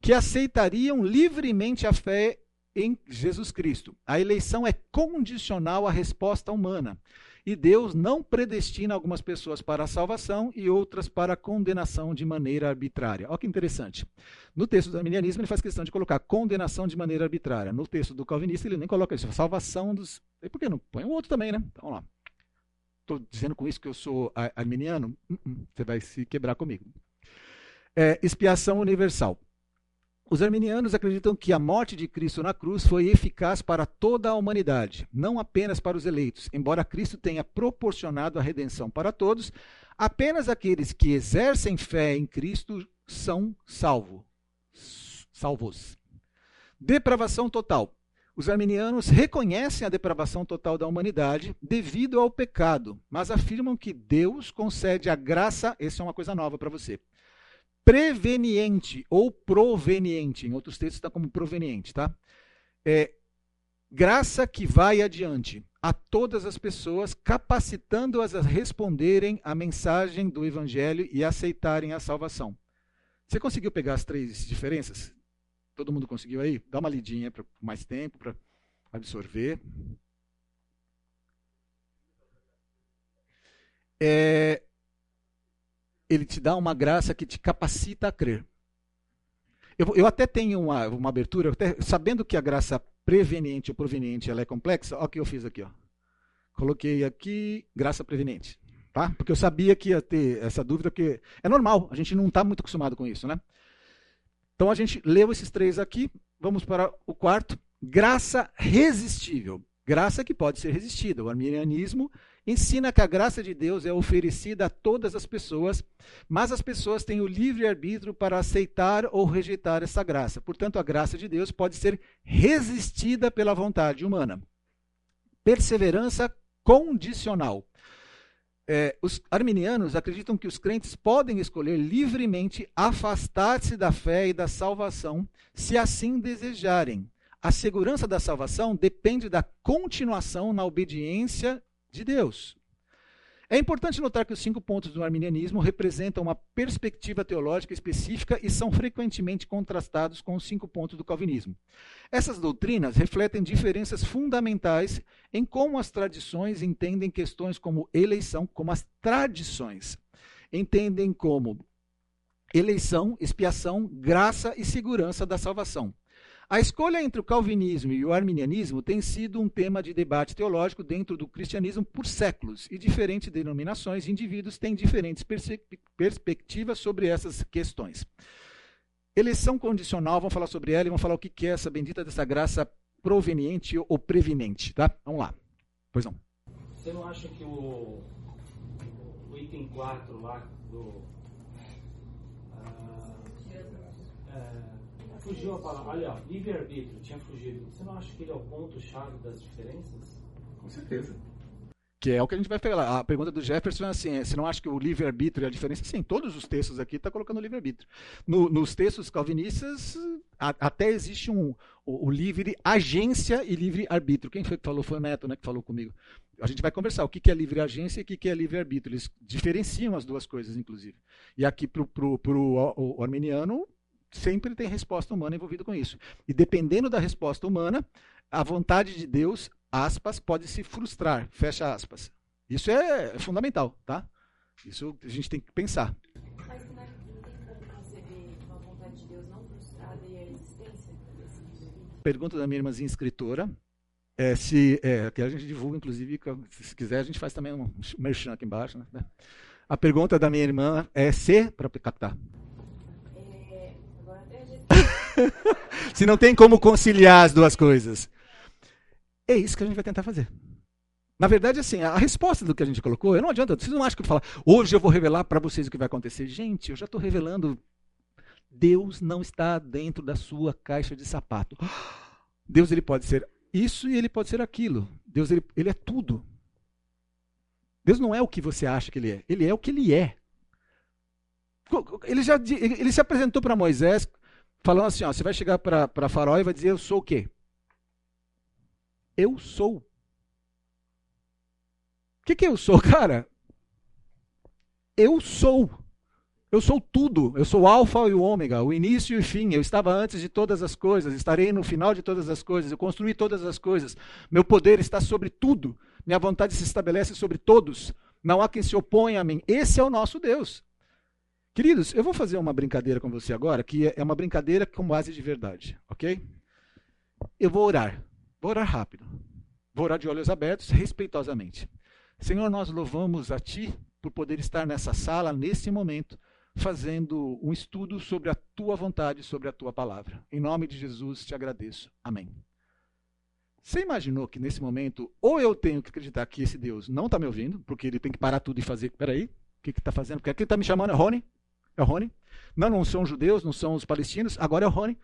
que aceitariam livremente a fé em Jesus Cristo. A eleição é condicional à resposta humana. E Deus não predestina algumas pessoas para a salvação e outras para a condenação de maneira arbitrária. Olha que interessante. No texto do arminianismo, ele faz questão de colocar condenação de maneira arbitrária. No texto do calvinista, ele nem coloca isso. Salvação dos. E por que não? Põe um outro também, né? Então, vamos lá estou dizendo com isso que eu sou arminiano? Uh -uh, você vai se quebrar comigo. É, expiação universal. Os arminianos acreditam que a morte de Cristo na cruz foi eficaz para toda a humanidade, não apenas para os eleitos. Embora Cristo tenha proporcionado a redenção para todos, apenas aqueles que exercem fé em Cristo são salvos. Salvos. Depravação total. Os arminianos reconhecem a depravação total da humanidade devido ao pecado, mas afirmam que Deus concede a graça, essa é uma coisa nova para você, preveniente ou proveniente, em outros textos está como proveniente, tá? É, graça que vai adiante a todas as pessoas, capacitando-as a responderem à mensagem do Evangelho e aceitarem a salvação. Você conseguiu pegar as três diferenças? Todo mundo conseguiu aí? Dá uma lidinha para mais tempo para absorver. É, ele te dá uma graça que te capacita a crer. Eu, eu até tenho uma, uma abertura, até, sabendo que a graça preveniente ou proveniente ela é complexa, olha o que eu fiz aqui. Ó. Coloquei aqui graça preveniente. Tá? Porque eu sabia que ia ter essa dúvida, porque é normal, a gente não está muito acostumado com isso. Né? Então a gente leu esses três aqui, vamos para o quarto. Graça resistível. Graça que pode ser resistida. O arminianismo ensina que a graça de Deus é oferecida a todas as pessoas, mas as pessoas têm o livre arbítrio para aceitar ou rejeitar essa graça. Portanto, a graça de Deus pode ser resistida pela vontade humana. Perseverança condicional. É, os arminianos acreditam que os crentes podem escolher livremente afastar-se da fé e da salvação, se assim desejarem. A segurança da salvação depende da continuação na obediência de Deus. É importante notar que os cinco pontos do arminianismo representam uma perspectiva teológica específica e são frequentemente contrastados com os cinco pontos do calvinismo. Essas doutrinas refletem diferenças fundamentais em como as tradições entendem questões como eleição, como as tradições entendem como eleição, expiação, graça e segurança da salvação. A escolha entre o calvinismo e o arminianismo tem sido um tema de debate teológico dentro do cristianismo por séculos, e diferentes denominações e indivíduos têm diferentes perspectivas sobre essas questões. Eleição condicional, vamos falar sobre ela e vamos falar o que é essa bendita dessa graça proveniente ou preveniente, tá? Vamos lá. Pois não. Você não acha que o, o item 4 lá do fugiu a palavra. Olha, livre-arbítrio tinha fugido. Você não acha que ele é o ponto-chave das diferenças? Com certeza. Que é o que a gente vai falar. A pergunta do Jefferson é assim: você não acha que o livre-arbítrio é a diferença? Sim, todos os textos aqui estão tá colocando livre-arbítrio. No, nos textos calvinistas, a, até existe um, o, o, livre agência e livre-arbítrio. Quem foi que falou? Foi o Neto né, que falou comigo. A gente vai conversar o que, que é livre agência e o que, que é livre-arbítrio. Eles diferenciam as duas coisas, inclusive. E aqui, para o arminiano, sempre tem resposta humana envolvida com isso. E dependendo da resposta humana, a vontade de Deus, aspas, pode se frustrar, fecha aspas. Isso é fundamental, tá? Isso a gente tem que pensar. Mas não tem como conceber uma vontade de Deus não frustrada e a existência desse Pergunta da minha irmãzinha escritora. É, se, é, que a gente divulga, inclusive, se quiser, a gente faz também um merchan aqui embaixo. Né? A pergunta da minha irmã é se, para captar. (laughs) Se não tem como conciliar as duas coisas. É isso que a gente vai tentar fazer. Na verdade, assim, a resposta do que a gente colocou, eu não adianta, vocês não acham que eu falar, hoje eu vou revelar para vocês o que vai acontecer. Gente, eu já estou revelando. Deus não está dentro da sua caixa de sapato. Deus ele pode ser isso e ele pode ser aquilo. Deus ele, ele é tudo. Deus não é o que você acha que ele é. Ele é o que ele é. Ele já ele se apresentou para Moisés falando assim, ó, você vai chegar para Faraó e vai dizer, eu sou o quê? Eu sou. O que, que eu sou, (laughs) cara? Eu sou. Eu sou tudo. Eu sou o alfa e o ômega, o início e o fim. Eu estava antes de todas as coisas, estarei no final de todas as coisas. Eu construí todas as coisas. Meu poder está sobre tudo. Minha vontade se estabelece sobre todos. Não há quem se oponha a mim. Esse é o nosso Deus. Queridos, eu vou fazer uma brincadeira com você agora, que é uma brincadeira com base de verdade, ok? Eu vou orar. Vou orar rápido. Vou orar de olhos abertos, respeitosamente. Senhor, nós louvamos a Ti por poder estar nessa sala, nesse momento, fazendo um estudo sobre a Tua vontade, sobre a Tua palavra. Em nome de Jesus, te agradeço. Amém. Você imaginou que nesse momento, ou eu tenho que acreditar que esse Deus não está me ouvindo, porque ele tem que parar tudo e fazer. Peraí, o que está fazendo? Porque aqui está me chamando, é Rony? É o Rony? Não, não são judeus, não são os palestinos, agora é o Rony.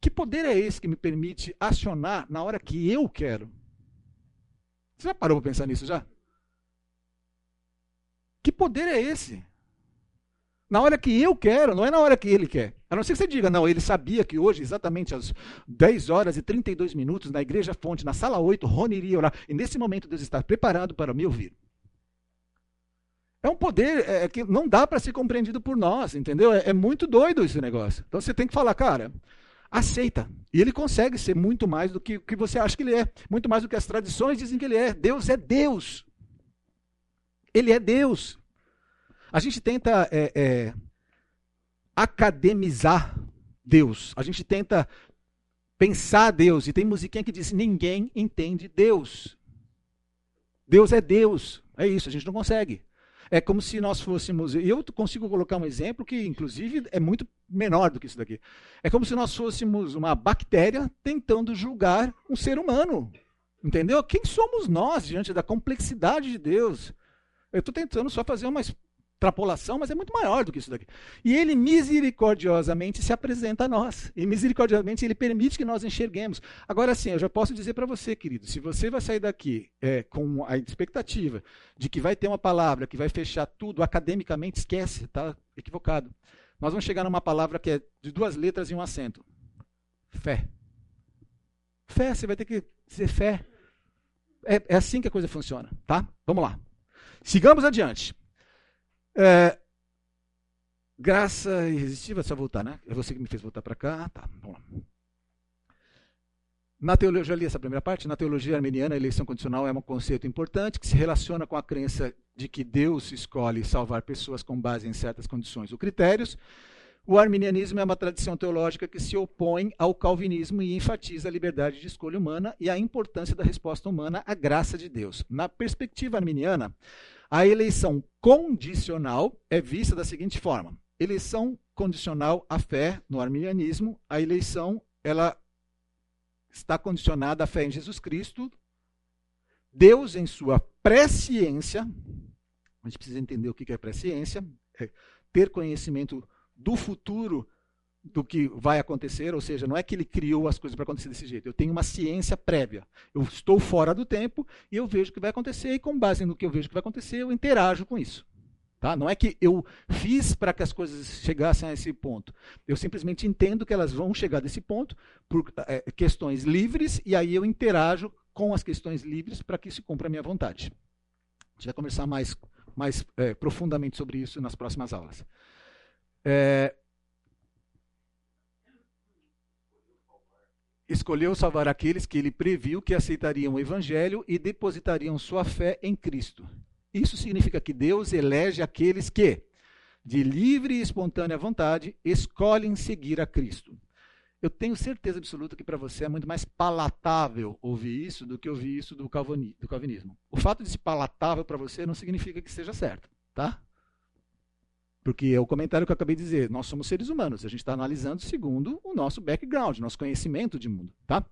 Que poder é esse que me permite acionar na hora que eu quero? Você já parou para pensar nisso já? Que poder é esse? Na hora que eu quero, não é na hora que ele quer. A não ser que você diga, não, ele sabia que hoje, exatamente às 10 horas e 32 minutos, na Igreja Fonte, na sala 8, Rony iria orar. E nesse momento Deus está preparado para me ouvir. É um poder é, que não dá para ser compreendido por nós, entendeu? É, é, muito doido esse negócio. Então você tem que falar, cara, aceita. E ele consegue ser muito mais do que que você acha que ele é, muito mais do que as tradições dizem que ele é. Deus é Deus. Ele é Deus. A gente tenta é, é, academizar Deus. A gente tenta pensar Deus. E tem musiquinha que diz: ninguém entende Deus. Deus é Deus. É isso, a gente não consegue. É como se nós fôssemos. E eu consigo colocar um exemplo que, inclusive, é muito menor do que isso daqui. É como se nós fôssemos uma bactéria tentando julgar um ser humano. Entendeu? Quem somos nós diante da complexidade de Deus? Eu estou tentando só fazer uma extrapolação, mas é muito maior do que isso daqui. E ele misericordiosamente se apresenta a nós. E misericordiosamente ele permite que nós enxerguemos. Agora sim, eu já posso dizer para você, querido, se você vai sair daqui é, com a expectativa de que vai ter uma palavra que vai fechar tudo academicamente, esquece, está equivocado. Nós vamos chegar numa palavra que é de duas letras e um acento. Fé. Fé, você vai ter que dizer fé. É, é assim que a coisa funciona, tá? Vamos lá. Sigamos adiante. É, graça irresistível, é só voltar, né? É você que me fez voltar para cá. Tá, vamos lá. Na teologia, já li essa primeira parte, na teologia armeniana, a eleição condicional é um conceito importante que se relaciona com a crença de que Deus escolhe salvar pessoas com base em certas condições ou critérios. O arminianismo é uma tradição teológica que se opõe ao calvinismo e enfatiza a liberdade de escolha humana e a importância da resposta humana à graça de Deus. Na perspectiva arminiana, a eleição condicional é vista da seguinte forma: eleição condicional à fé no arminianismo, a eleição ela está condicionada à fé em Jesus Cristo. Deus, em sua presciência, a gente precisa entender o que é presciência, é ter conhecimento do futuro do que vai acontecer, ou seja, não é que ele criou as coisas para acontecer desse jeito. Eu tenho uma ciência prévia. Eu estou fora do tempo e eu vejo o que vai acontecer e com base no que eu vejo que vai acontecer, eu interajo com isso. Tá? Não é que eu fiz para que as coisas chegassem a esse ponto. Eu simplesmente entendo que elas vão chegar desse ponto por é, questões livres e aí eu interajo com as questões livres para que se cumpra a minha vontade. A gente vai conversar mais, mais é, profundamente sobre isso nas próximas aulas. É, escolheu salvar aqueles que ele previu que aceitariam o evangelho e depositariam sua fé em Cristo. Isso significa que Deus elege aqueles que, de livre e espontânea vontade, escolhem seguir a Cristo. Eu tenho certeza absoluta que para você é muito mais palatável ouvir isso do que ouvir isso do calvinismo. O fato de ser palatável para você não significa que seja certo, tá? Porque é o comentário que eu acabei de dizer. Nós somos seres humanos. A gente está analisando segundo o nosso background, nosso conhecimento de mundo. Tá?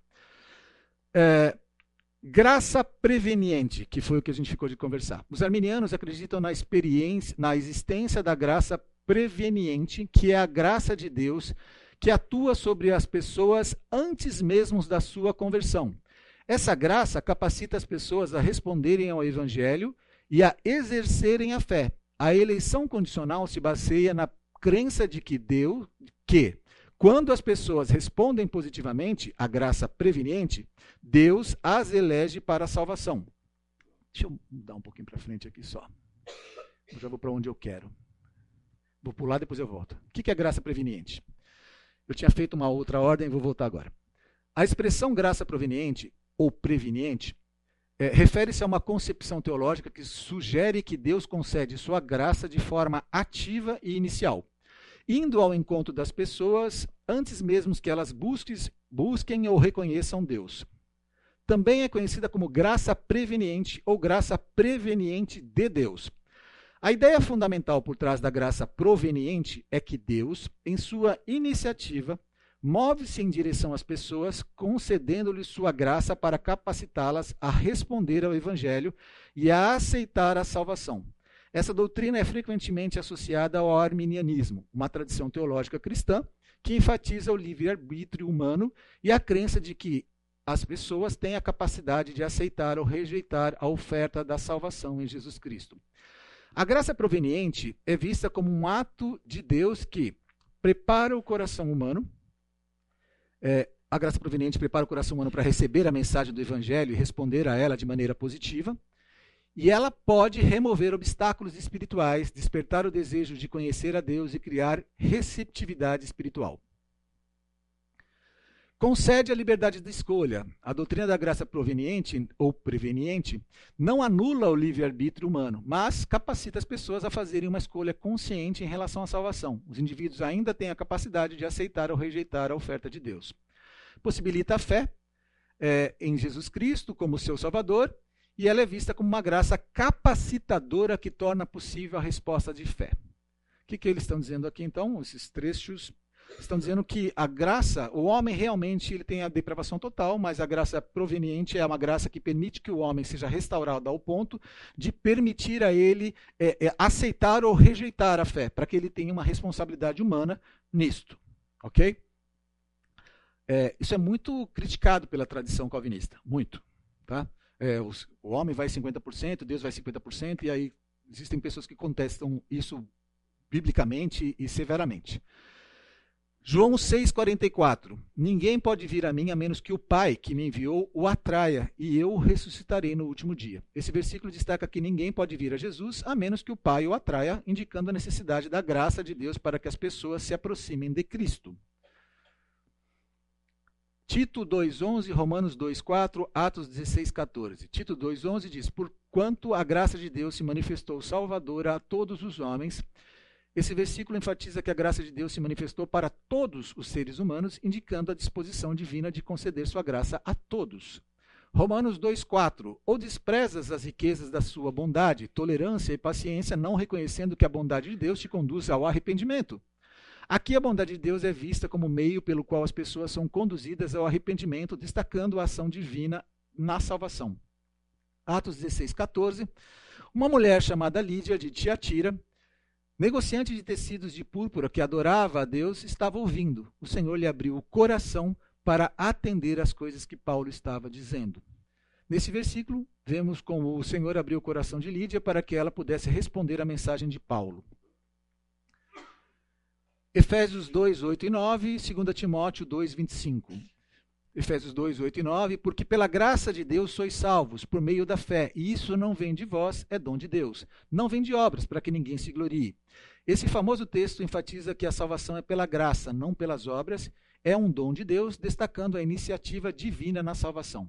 É, graça preveniente, que foi o que a gente ficou de conversar. Os arminianos acreditam na experiência, na existência da graça preveniente, que é a graça de Deus que atua sobre as pessoas antes mesmo da sua conversão. Essa graça capacita as pessoas a responderem ao evangelho e a exercerem a fé. A eleição condicional se baseia na crença de que Deus, que quando as pessoas respondem positivamente à graça preveniente, Deus as elege para a salvação. Deixa eu mudar um pouquinho para frente aqui só. Eu já vou para onde eu quero. Vou pular, depois eu volto. O que é graça preveniente? Eu tinha feito uma outra ordem, vou voltar agora. A expressão graça proveniente ou preveniente é, refere-se a uma concepção teológica que sugere que Deus concede sua graça de forma ativa e inicial, indo ao encontro das pessoas antes mesmo que elas busquem, busquem ou reconheçam Deus. Também é conhecida como graça preveniente ou graça preveniente de Deus. A ideia fundamental por trás da graça proveniente é que Deus, em sua iniciativa, move-se em direção às pessoas, concedendo-lhes sua graça para capacitá-las a responder ao Evangelho e a aceitar a salvação. Essa doutrina é frequentemente associada ao arminianismo, uma tradição teológica cristã que enfatiza o livre-arbítrio humano e a crença de que as pessoas têm a capacidade de aceitar ou rejeitar a oferta da salvação em Jesus Cristo. A graça proveniente é vista como um ato de Deus que prepara o coração humano é, a graça proveniente prepara o coração humano para receber a mensagem do Evangelho e responder a ela de maneira positiva. E ela pode remover obstáculos espirituais, despertar o desejo de conhecer a Deus e criar receptividade espiritual. Concede a liberdade de escolha. A doutrina da graça proveniente ou preveniente não anula o livre-arbítrio humano, mas capacita as pessoas a fazerem uma escolha consciente em relação à salvação. Os indivíduos ainda têm a capacidade de aceitar ou rejeitar a oferta de Deus. Possibilita a fé é, em Jesus Cristo como seu Salvador e ela é vista como uma graça capacitadora que torna possível a resposta de fé. O que, que eles estão dizendo aqui então? Esses trechos estão dizendo que a graça, o homem realmente ele tem a depravação total, mas a graça proveniente é uma graça que permite que o homem seja restaurado ao ponto de permitir a ele é, é, aceitar ou rejeitar a fé, para que ele tenha uma responsabilidade humana nisto. Ok? É, isso é muito criticado pela tradição calvinista, muito. Tá? É, os, o homem vai 50%, Deus vai 50%, e aí existem pessoas que contestam isso biblicamente e severamente. João 6,44 Ninguém pode vir a mim a menos que o Pai que me enviou o atraia, e eu o ressuscitarei no último dia. Esse versículo destaca que ninguém pode vir a Jesus a menos que o Pai o atraia, indicando a necessidade da graça de Deus para que as pessoas se aproximem de Cristo. Tito 2,11, Romanos 2,4, Atos 16,14. Tito 2,11 diz: Porquanto a graça de Deus se manifestou salvadora a todos os homens esse versículo enfatiza que a graça de Deus se manifestou para todos os seres humanos, indicando a disposição divina de conceder sua graça a todos. Romanos 2,4: Ou desprezas as riquezas da sua bondade, tolerância e paciência, não reconhecendo que a bondade de Deus te conduz ao arrependimento. Aqui a bondade de Deus é vista como meio pelo qual as pessoas são conduzidas ao arrependimento, destacando a ação divina na salvação. Atos 16,14. Uma mulher chamada Lídia de Tiatira Negociante de tecidos de púrpura que adorava a Deus estava ouvindo. O Senhor lhe abriu o coração para atender às coisas que Paulo estava dizendo. Nesse versículo, vemos como o Senhor abriu o coração de Lídia para que ela pudesse responder à mensagem de Paulo. Efésios 2, 8 e 9, 2 Timóteo 2, 25. Efésios 2, 8 e 9, porque pela graça de Deus sois salvos, por meio da fé, e isso não vem de vós, é dom de Deus. Não vem de obras, para que ninguém se glorie. Esse famoso texto enfatiza que a salvação é pela graça, não pelas obras, é um dom de Deus, destacando a iniciativa divina na salvação.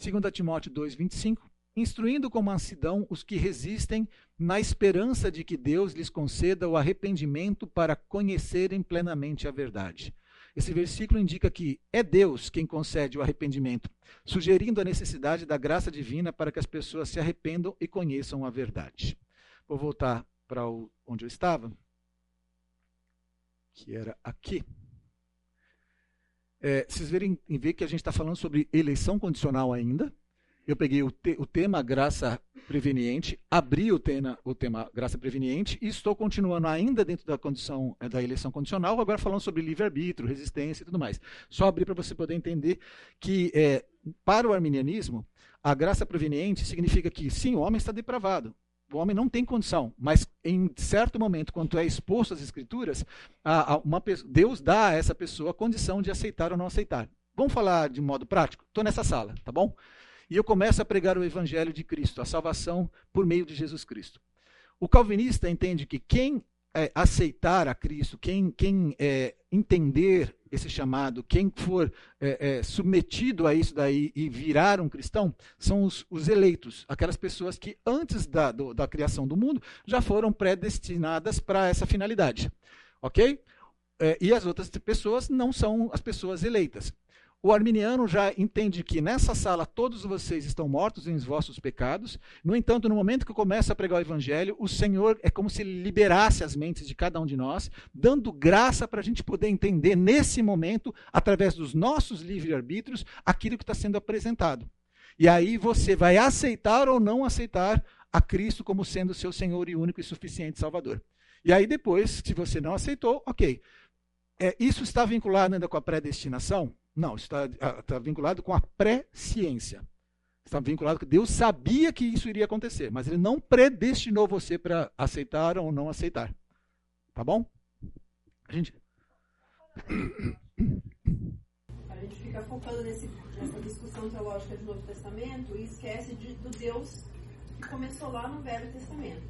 2 Timóteo 2, 25, instruindo com mansidão os que resistem, na esperança de que Deus lhes conceda o arrependimento para conhecerem plenamente a verdade. Esse versículo indica que é Deus quem concede o arrependimento, sugerindo a necessidade da graça divina para que as pessoas se arrependam e conheçam a verdade. Vou voltar para onde eu estava, que era aqui. É, vocês verem, ver que a gente está falando sobre eleição condicional ainda, eu peguei o, te, o tema graça preveniente, abri o tema, o tema graça preveniente e estou continuando ainda dentro da condição eh, da eleição condicional, agora falando sobre livre-arbítrio, resistência e tudo mais. Só abrir para você poder entender que, é, para o arminianismo, a graça preveniente significa que, sim, o homem está depravado. O homem não tem condição, mas em certo momento, quando é exposto às escrituras, a, a Deus dá a essa pessoa a condição de aceitar ou não aceitar. Vamos falar de modo prático? Estou nessa sala, tá bom? E eu começo a pregar o evangelho de Cristo, a salvação por meio de Jesus Cristo. O calvinista entende que quem é, aceitar a Cristo, quem, quem é, entender esse chamado, quem for é, é, submetido a isso daí e virar um cristão, são os, os eleitos, aquelas pessoas que antes da, do, da criação do mundo já foram predestinadas para essa finalidade. Ok? É, e as outras pessoas não são as pessoas eleitas. O arminiano já entende que nessa sala todos vocês estão mortos em vossos pecados. No entanto, no momento que eu começo a pregar o evangelho, o Senhor é como se liberasse as mentes de cada um de nós, dando graça para a gente poder entender nesse momento, através dos nossos livre-arbítrios, aquilo que está sendo apresentado. E aí você vai aceitar ou não aceitar a Cristo como sendo seu Senhor e único e suficiente Salvador. E aí depois, se você não aceitou, ok. É, isso está vinculado ainda com a predestinação? Não, está, está vinculado com a pré-ciência. Está vinculado que Deus sabia que isso iria acontecer, mas Ele não predestinou você para aceitar ou não aceitar. Tá bom? A gente. A gente fica focando nesse, nessa discussão teológica do Novo Testamento e esquece de, do Deus que começou lá no Velho Testamento.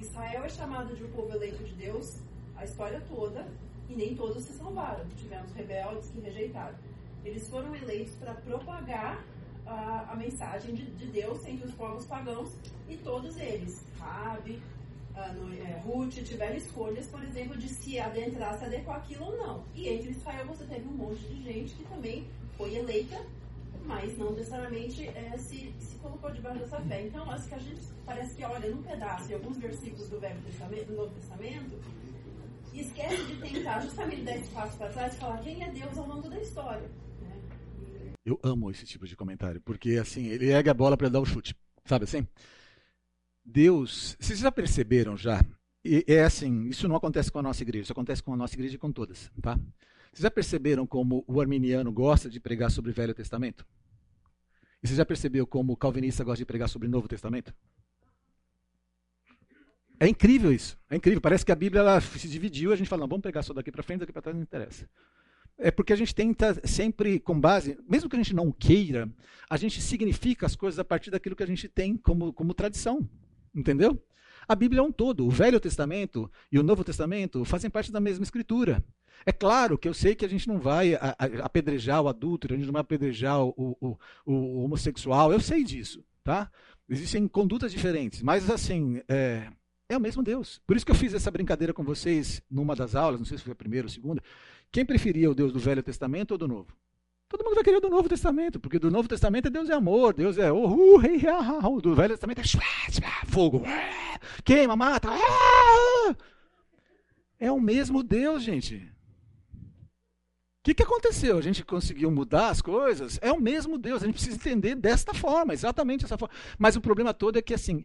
Israel é chamado de o povo eleito de Deus a história toda, e nem todos se salvaram. Tivemos rebeldes que rejeitaram. Eles foram eleitos para propagar a, a mensagem de, de, Deus entre os povos pagãos e todos eles, Rabi, é, Ruth, tiveram escolhas, por exemplo, de se adentrar, se adequar aquilo ou não. E entre Israel você teve um monte de gente que também foi eleita, mas não necessariamente é, se, se colocou debaixo dessa fé. Então, acho que a gente parece que olha num pedaço de alguns versículos do Velho Testamento, do Novo Testamento, esquece de tentar justamente dar esse passo para trás e falar quem é Deus ao longo da história. Eu amo esse tipo de comentário, porque assim, ele ergue a bola para dar o chute, sabe assim? Deus, vocês já perceberam já? E, é assim, isso não acontece com a nossa igreja, isso acontece com a nossa igreja e com todas, tá? Vocês já perceberam como o arminiano gosta de pregar sobre o Velho Testamento? E você já percebeu como o calvinista gosta de pregar sobre o Novo Testamento? É incrível isso. É incrível. Parece que a Bíblia ela se dividiu. A gente fala, não, vamos pegar só daqui para frente, daqui para trás não interessa. É porque a gente tenta sempre, com base, mesmo que a gente não queira, a gente significa as coisas a partir daquilo que a gente tem como, como tradição. Entendeu? A Bíblia é um todo. O Velho Testamento e o Novo Testamento fazem parte da mesma escritura. É claro que eu sei que a gente não vai apedrejar o adúltero, a gente não vai apedrejar o, o, o homossexual, eu sei disso, tá? Existem condutas diferentes, mas assim, é, é o mesmo Deus. Por isso que eu fiz essa brincadeira com vocês numa das aulas, não sei se foi a primeira ou a segunda, quem preferia o Deus do Velho Testamento ou do Novo? Todo mundo vai querer o do Novo Testamento, porque do Novo Testamento é Deus é amor, Deus é oh, rei, uh, do Velho Testamento é fogo, queima, mata. Ah! É o mesmo Deus, gente. Que, que aconteceu? A gente conseguiu mudar as coisas? É o mesmo Deus. A gente precisa entender desta forma, exatamente dessa forma. Mas o problema todo é que assim,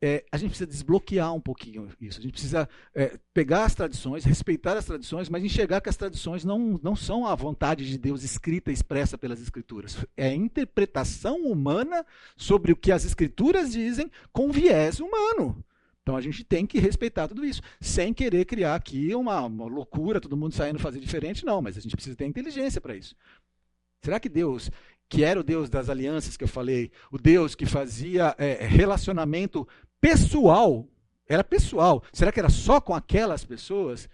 é, a gente precisa desbloquear um pouquinho isso. A gente precisa é, pegar as tradições, respeitar as tradições, mas enxergar que as tradições não, não são a vontade de Deus escrita e expressa pelas Escrituras. É a interpretação humana sobre o que as Escrituras dizem com viés humano. Então a gente tem que respeitar tudo isso, sem querer criar aqui uma, uma loucura, todo mundo saindo fazer diferente, não, mas a gente precisa ter inteligência para isso. Será que Deus que era o Deus das alianças que eu falei, o Deus que fazia é, relacionamento pessoal, era pessoal. Será que era só com aquelas pessoas?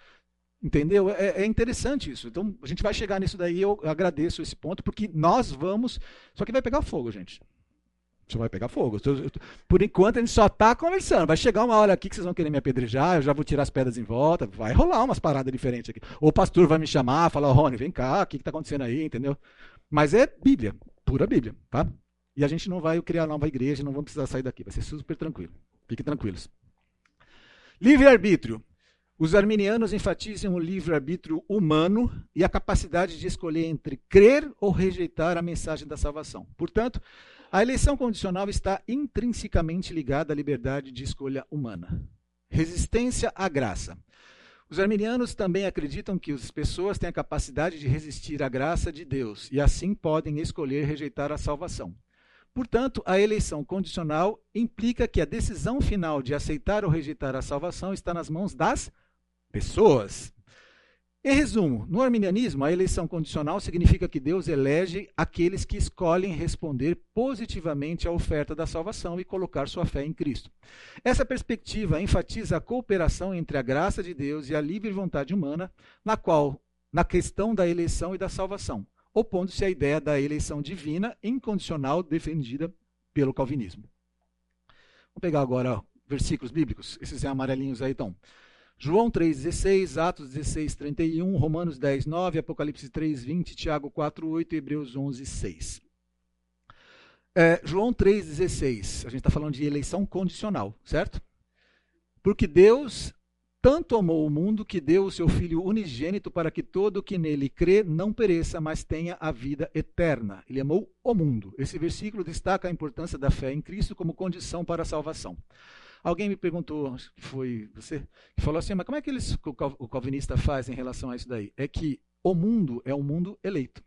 Entendeu? É, é, interessante isso. Então, a gente vai chegar nisso daí. Eu agradeço esse ponto, porque nós vamos. Só que vai pegar fogo, gente. Só vai pegar fogo. Por enquanto, a gente só está conversando. Vai chegar uma hora aqui que vocês vão querer me apedrejar, eu já vou tirar as pedras em volta. Vai rolar umas paradas diferentes aqui. Ou o pastor vai me chamar, falar: Rony, vem cá, o que está acontecendo aí, entendeu? Mas é Bíblia, pura Bíblia, tá? E a gente não vai criar nova igreja, não vamos precisar sair daqui. Vai ser super tranquilo. Fiquem tranquilos. Livre-arbítrio. Os arminianos enfatizam o livre-arbítrio humano e a capacidade de escolher entre crer ou rejeitar a mensagem da salvação. Portanto, a eleição condicional está intrinsecamente ligada à liberdade de escolha humana. Resistência à graça. Os arminianos também acreditam que as pessoas têm a capacidade de resistir à graça de Deus e assim podem escolher rejeitar a salvação. Portanto, a eleição condicional implica que a decisão final de aceitar ou rejeitar a salvação está nas mãos das pessoas. Em resumo, no arminianismo, a eleição condicional significa que Deus elege aqueles que escolhem responder positivamente à oferta da salvação e colocar sua fé em Cristo. Essa perspectiva enfatiza a cooperação entre a graça de Deus e a livre vontade humana, na qual na questão da eleição e da salvação opondo-se à ideia da eleição divina incondicional defendida pelo calvinismo. Vamos pegar agora versículos bíblicos, esses amarelinhos aí então. João 3,16, Atos 16, 31, Romanos 10, 9, Apocalipse 3, 20, Tiago 4, 8 e Hebreus 11, 6. É, João 3,16, a gente está falando de eleição condicional, certo? Porque Deus tanto amou o mundo que deu o seu Filho unigênito para que todo que nele crê não pereça, mas tenha a vida eterna. Ele amou o mundo. Esse versículo destaca a importância da fé em Cristo como condição para a salvação. Alguém me perguntou, acho que foi você, que falou assim, mas como é que eles, o calvinista faz em relação a isso daí? É que o mundo é um mundo eleito.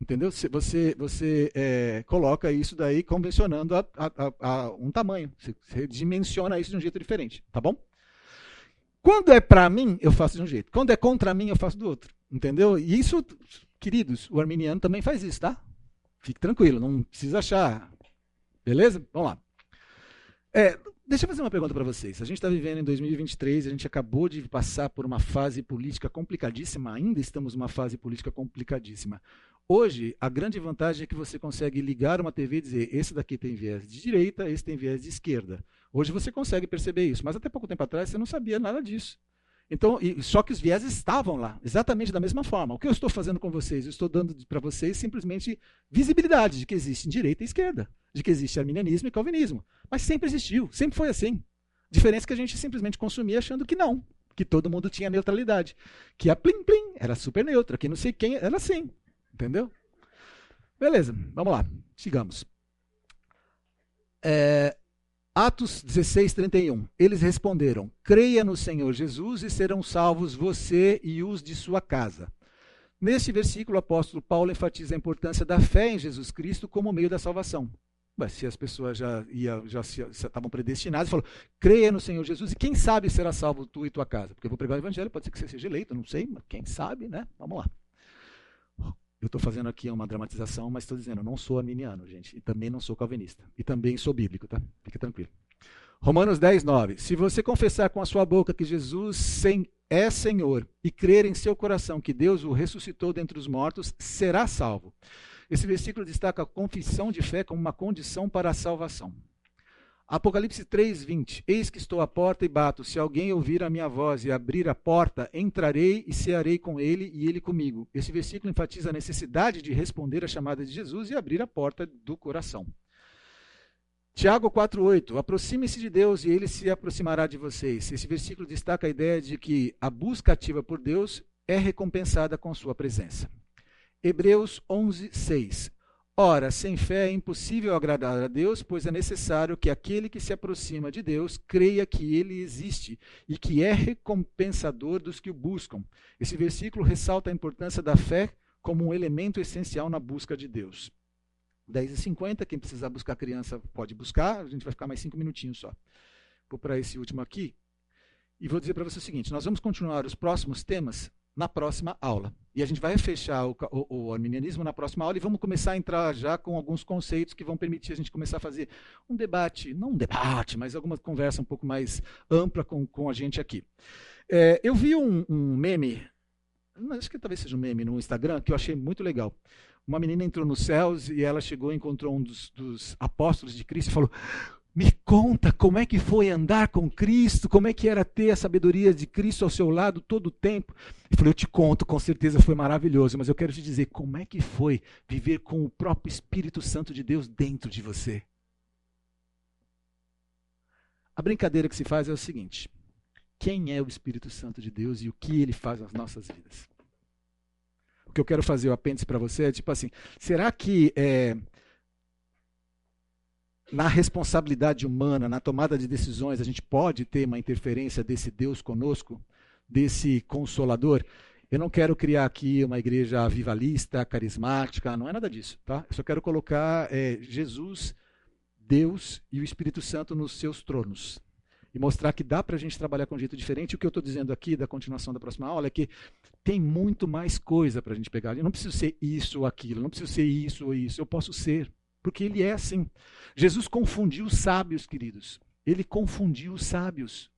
Entendeu? Você, você é, coloca isso daí convencionando a, a, a, um tamanho. Você dimensiona isso de um jeito diferente, tá bom? Quando é para mim, eu faço de um jeito. Quando é contra mim, eu faço do outro. Entendeu? E isso, queridos, o arminiano também faz isso, tá? Fique tranquilo, não precisa achar. Beleza? Vamos lá. É, Deixa eu fazer uma pergunta para vocês. A gente está vivendo em 2023, a gente acabou de passar por uma fase política complicadíssima, ainda estamos numa fase política complicadíssima. Hoje, a grande vantagem é que você consegue ligar uma TV e dizer: esse daqui tem viés de direita, esse tem viés de esquerda. Hoje você consegue perceber isso, mas até pouco tempo atrás você não sabia nada disso. Então, e, só que os viés estavam lá, exatamente da mesma forma. O que eu estou fazendo com vocês? Eu estou dando para vocês simplesmente visibilidade de que existe direita e esquerda, de que existe arminianismo e calvinismo. Mas sempre existiu, sempre foi assim. Diferença que a gente simplesmente consumia achando que não, que todo mundo tinha neutralidade. Que a Plim Plim era super neutra, que não sei quem era assim. Entendeu? Beleza, vamos lá, sigamos. É, Atos 16, 31. Eles responderam: Creia no Senhor Jesus e serão salvos você e os de sua casa. Neste versículo, o apóstolo Paulo enfatiza a importância da fé em Jesus Cristo como meio da salvação. Mas se as pessoas já, ia, já, se, estavam predestinadas, falou: creia no Senhor Jesus e quem sabe será salvo tu e tua casa. Porque eu vou pregar o evangelho, pode ser que você seja eleito, não sei, mas quem sabe, né? Vamos lá. Eu estou fazendo aqui uma dramatização, mas estou dizendo, eu não sou arminiano, gente, e também não sou calvinista, e também sou bíblico, tá? Fique tranquilo. Romanos 10, 9. Se você confessar com a sua boca que Jesus é Senhor e crer em seu coração que Deus o ressuscitou dentre os mortos, será salvo. Esse versículo destaca a confissão de fé como uma condição para a salvação. Apocalipse 3:20 Eis que estou à porta e bato. Se alguém ouvir a minha voz e abrir a porta, entrarei e cearei com ele e ele comigo. Esse versículo enfatiza a necessidade de responder à chamada de Jesus e abrir a porta do coração. Tiago 4:8 Aproxime-se de Deus e ele se aproximará de vocês. Esse versículo destaca a ideia de que a busca ativa por Deus é recompensada com sua presença. Hebreus 11:6 Ora, sem fé é impossível agradar a Deus, pois é necessário que aquele que se aproxima de Deus creia que ele existe e que é recompensador dos que o buscam. Esse versículo ressalta a importância da fé como um elemento essencial na busca de Deus. 10 e 50 quem precisar buscar criança pode buscar, a gente vai ficar mais cinco minutinhos só. Vou para esse último aqui. E vou dizer para você o seguinte: nós vamos continuar os próximos temas na próxima aula. E a gente vai fechar o, o, o, arminianismo na próxima aula e vamos começar a entrar já com alguns conceitos que vão permitir a gente começar a fazer um debate, não um debate, mas alguma conversa um pouco mais ampla com, com a gente aqui. É, eu vi um, um meme, acho que talvez seja um meme no Instagram, que eu achei muito legal. Uma menina entrou nos céus e ela chegou e encontrou um dos, dos apóstolos de Cristo e falou: me conta como é que foi andar com Cristo, como é que era ter a sabedoria de Cristo ao seu lado todo o tempo. Eu falei, eu te conto, com certeza foi maravilhoso, mas eu quero te dizer como é que foi viver com o próprio Espírito Santo de Deus dentro de você. A brincadeira que se faz é o seguinte: quem é o Espírito Santo de Deus e o que ele faz nas nossas vidas? O que eu quero fazer, o apêndice para você, é tipo assim: será que é, na responsabilidade humana, na tomada de decisões, a gente pode ter uma interferência desse Deus conosco, desse consolador. Eu não quero criar aqui uma igreja avivalista, carismática, não é nada disso. Tá? Eu só quero colocar é, Jesus, Deus e o Espírito Santo nos seus tronos. E mostrar que dá para a gente trabalhar com um jeito diferente. O que eu estou dizendo aqui, da continuação da próxima aula, é que tem muito mais coisa para a gente pegar. Eu não preciso ser isso ou aquilo, não preciso ser isso ou isso. Eu posso ser porque ele é assim. Jesus confundiu os sábios, queridos. Ele confundiu os sábios.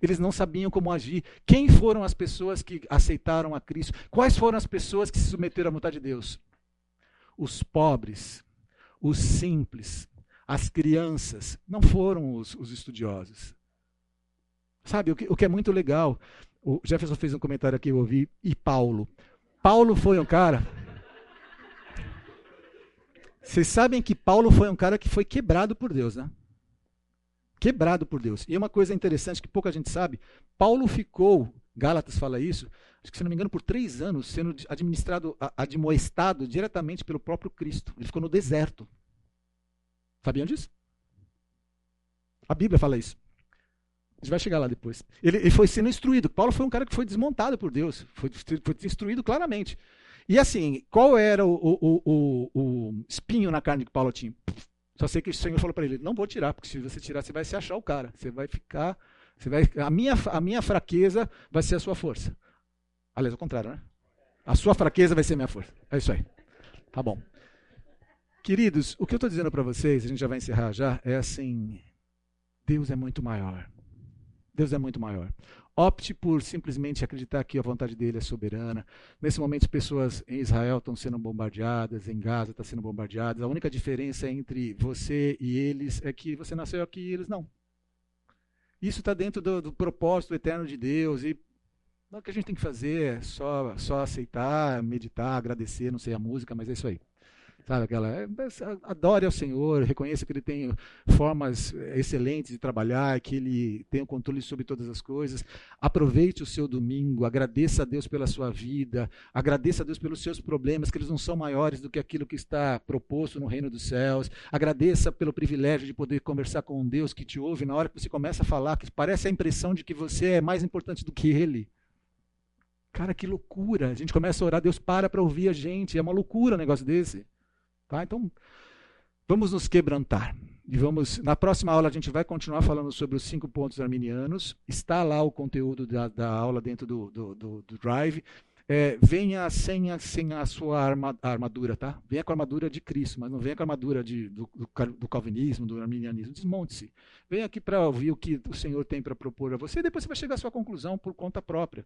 Eles não sabiam como agir. Quem foram as pessoas que aceitaram a Cristo? Quais foram as pessoas que se submeteram à vontade de Deus? Os pobres, os simples, as crianças. Não foram os, os estudiosos. Sabe, o que, o que é muito legal. O Jefferson fez um comentário aqui, eu ouvi. E Paulo? Paulo foi um cara vocês sabem que Paulo foi um cara que foi quebrado por Deus, né? Quebrado por Deus. E uma coisa interessante que pouca gente sabe: Paulo ficou, Gálatas fala isso, acho que se não me engano, por três anos sendo administrado, admoestado diretamente pelo próprio Cristo. Ele ficou no deserto. Sabiam disso? A Bíblia fala isso. A gente vai chegar lá depois. Ele, ele foi sendo instruído. Paulo foi um cara que foi desmontado por Deus. Foi, foi instruído claramente. E assim, qual era o, o, o, o espinho na carne que Paulo tinha? Só sei que o Senhor falou para ele: não vou tirar, porque se você tirar, você vai se achar o cara. Você vai ficar. Você vai, a, minha, a minha fraqueza vai ser a sua força. Aliás, ao contrário, né? A sua fraqueza vai ser a minha força. É isso aí. Tá bom. Queridos, o que eu estou dizendo para vocês, a gente já vai encerrar já, é assim. Deus é muito maior. Deus é muito maior. Opte por simplesmente acreditar que a vontade dele é soberana. Nesse momento, pessoas em Israel estão sendo bombardeadas, em Gaza estão sendo bombardeadas. A única diferença entre você e eles é que você nasceu aqui e eles não. Isso está dentro do, do, propósito eterno de Deus. E o que a gente tem que fazer é só, só aceitar, meditar, agradecer, não sei a música, mas é isso aí. Sabe aquela. É, adore ao Senhor, reconheça que Ele tem formas excelentes de trabalhar, que Ele tem o controle sobre todas as coisas. Aproveite o seu domingo, agradeça a Deus pela sua vida, agradeça a Deus pelos seus problemas, que eles não são maiores do que aquilo que está proposto no reino dos céus. Agradeça pelo privilégio de poder conversar com um Deus que te ouve na hora que você começa a falar, que parece a impressão de que você é mais importante do que Ele. Cara, que loucura! A gente começa a orar, Deus para para ouvir a gente. É uma loucura um negócio desse. Tá? Então, vamos nos quebrantar. E vamos, na próxima aula a gente vai continuar falando sobre os cinco pontos arminianos. Está lá o conteúdo da, da aula dentro do, do, do, do Drive. É, venha sem a, sem a sua arma, armadura, tá? Venha com a armadura de Cristo, mas não venha com a armadura de, do, do calvinismo, do arminianismo. Desmonte-se. Venha aqui para ouvir o que o Senhor tem para propor a você e depois você vai chegar à sua conclusão por conta própria.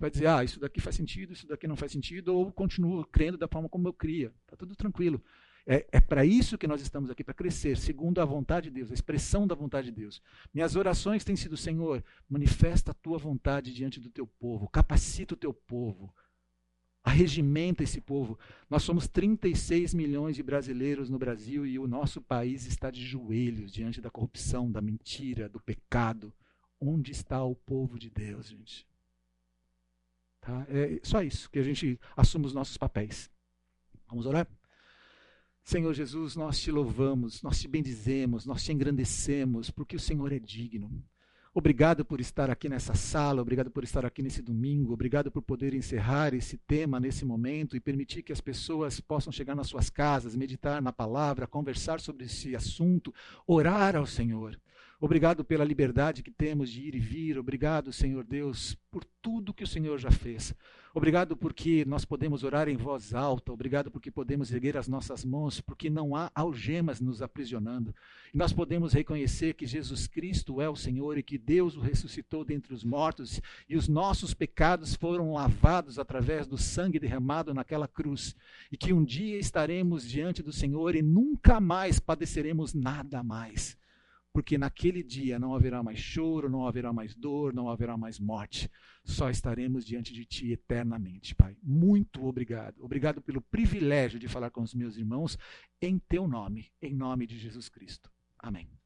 Vai dizer, ah, isso daqui faz sentido, isso daqui não faz sentido, ou continuo crendo da forma como eu cria. Está tudo tranquilo. É, é para isso que nós estamos aqui, para crescer, segundo a vontade de Deus, a expressão da vontade de Deus. Minhas orações têm sido, Senhor, manifesta a tua vontade diante do teu povo, capacita o teu povo, arregimenta esse povo. Nós somos 36 milhões de brasileiros no Brasil e o nosso país está de joelhos diante da corrupção, da mentira, do pecado. Onde está o povo de Deus, gente? Tá? É só isso, que a gente assume os nossos papéis. Vamos orar? Senhor Jesus, nós te louvamos, nós te bendizemos, nós te engrandecemos, porque o Senhor é digno. Obrigado por estar aqui nessa sala, obrigado por estar aqui nesse domingo, obrigado por poder encerrar esse tema nesse momento e permitir que as pessoas possam chegar nas suas casas, meditar na palavra, conversar sobre esse assunto, orar ao Senhor. Obrigado pela liberdade que temos de ir e vir. Obrigado, Senhor Deus, por tudo que o Senhor já fez. Obrigado porque nós podemos orar em voz alta. Obrigado porque podemos erguer as nossas mãos, porque não há algemas nos aprisionando. E nós podemos reconhecer que Jesus Cristo é o Senhor e que Deus o ressuscitou dentre os mortos e os nossos pecados foram lavados através do sangue derramado naquela cruz. E que um dia estaremos diante do Senhor e nunca mais padeceremos nada mais porque naquele dia não haverá mais choro, não haverá mais dor, não haverá mais morte. Só estaremos diante de Ti eternamente, Pai. Muito obrigado. Obrigado pelo privilégio de falar com os meus irmãos em Teu nome, em nome de Jesus Cristo. Amém.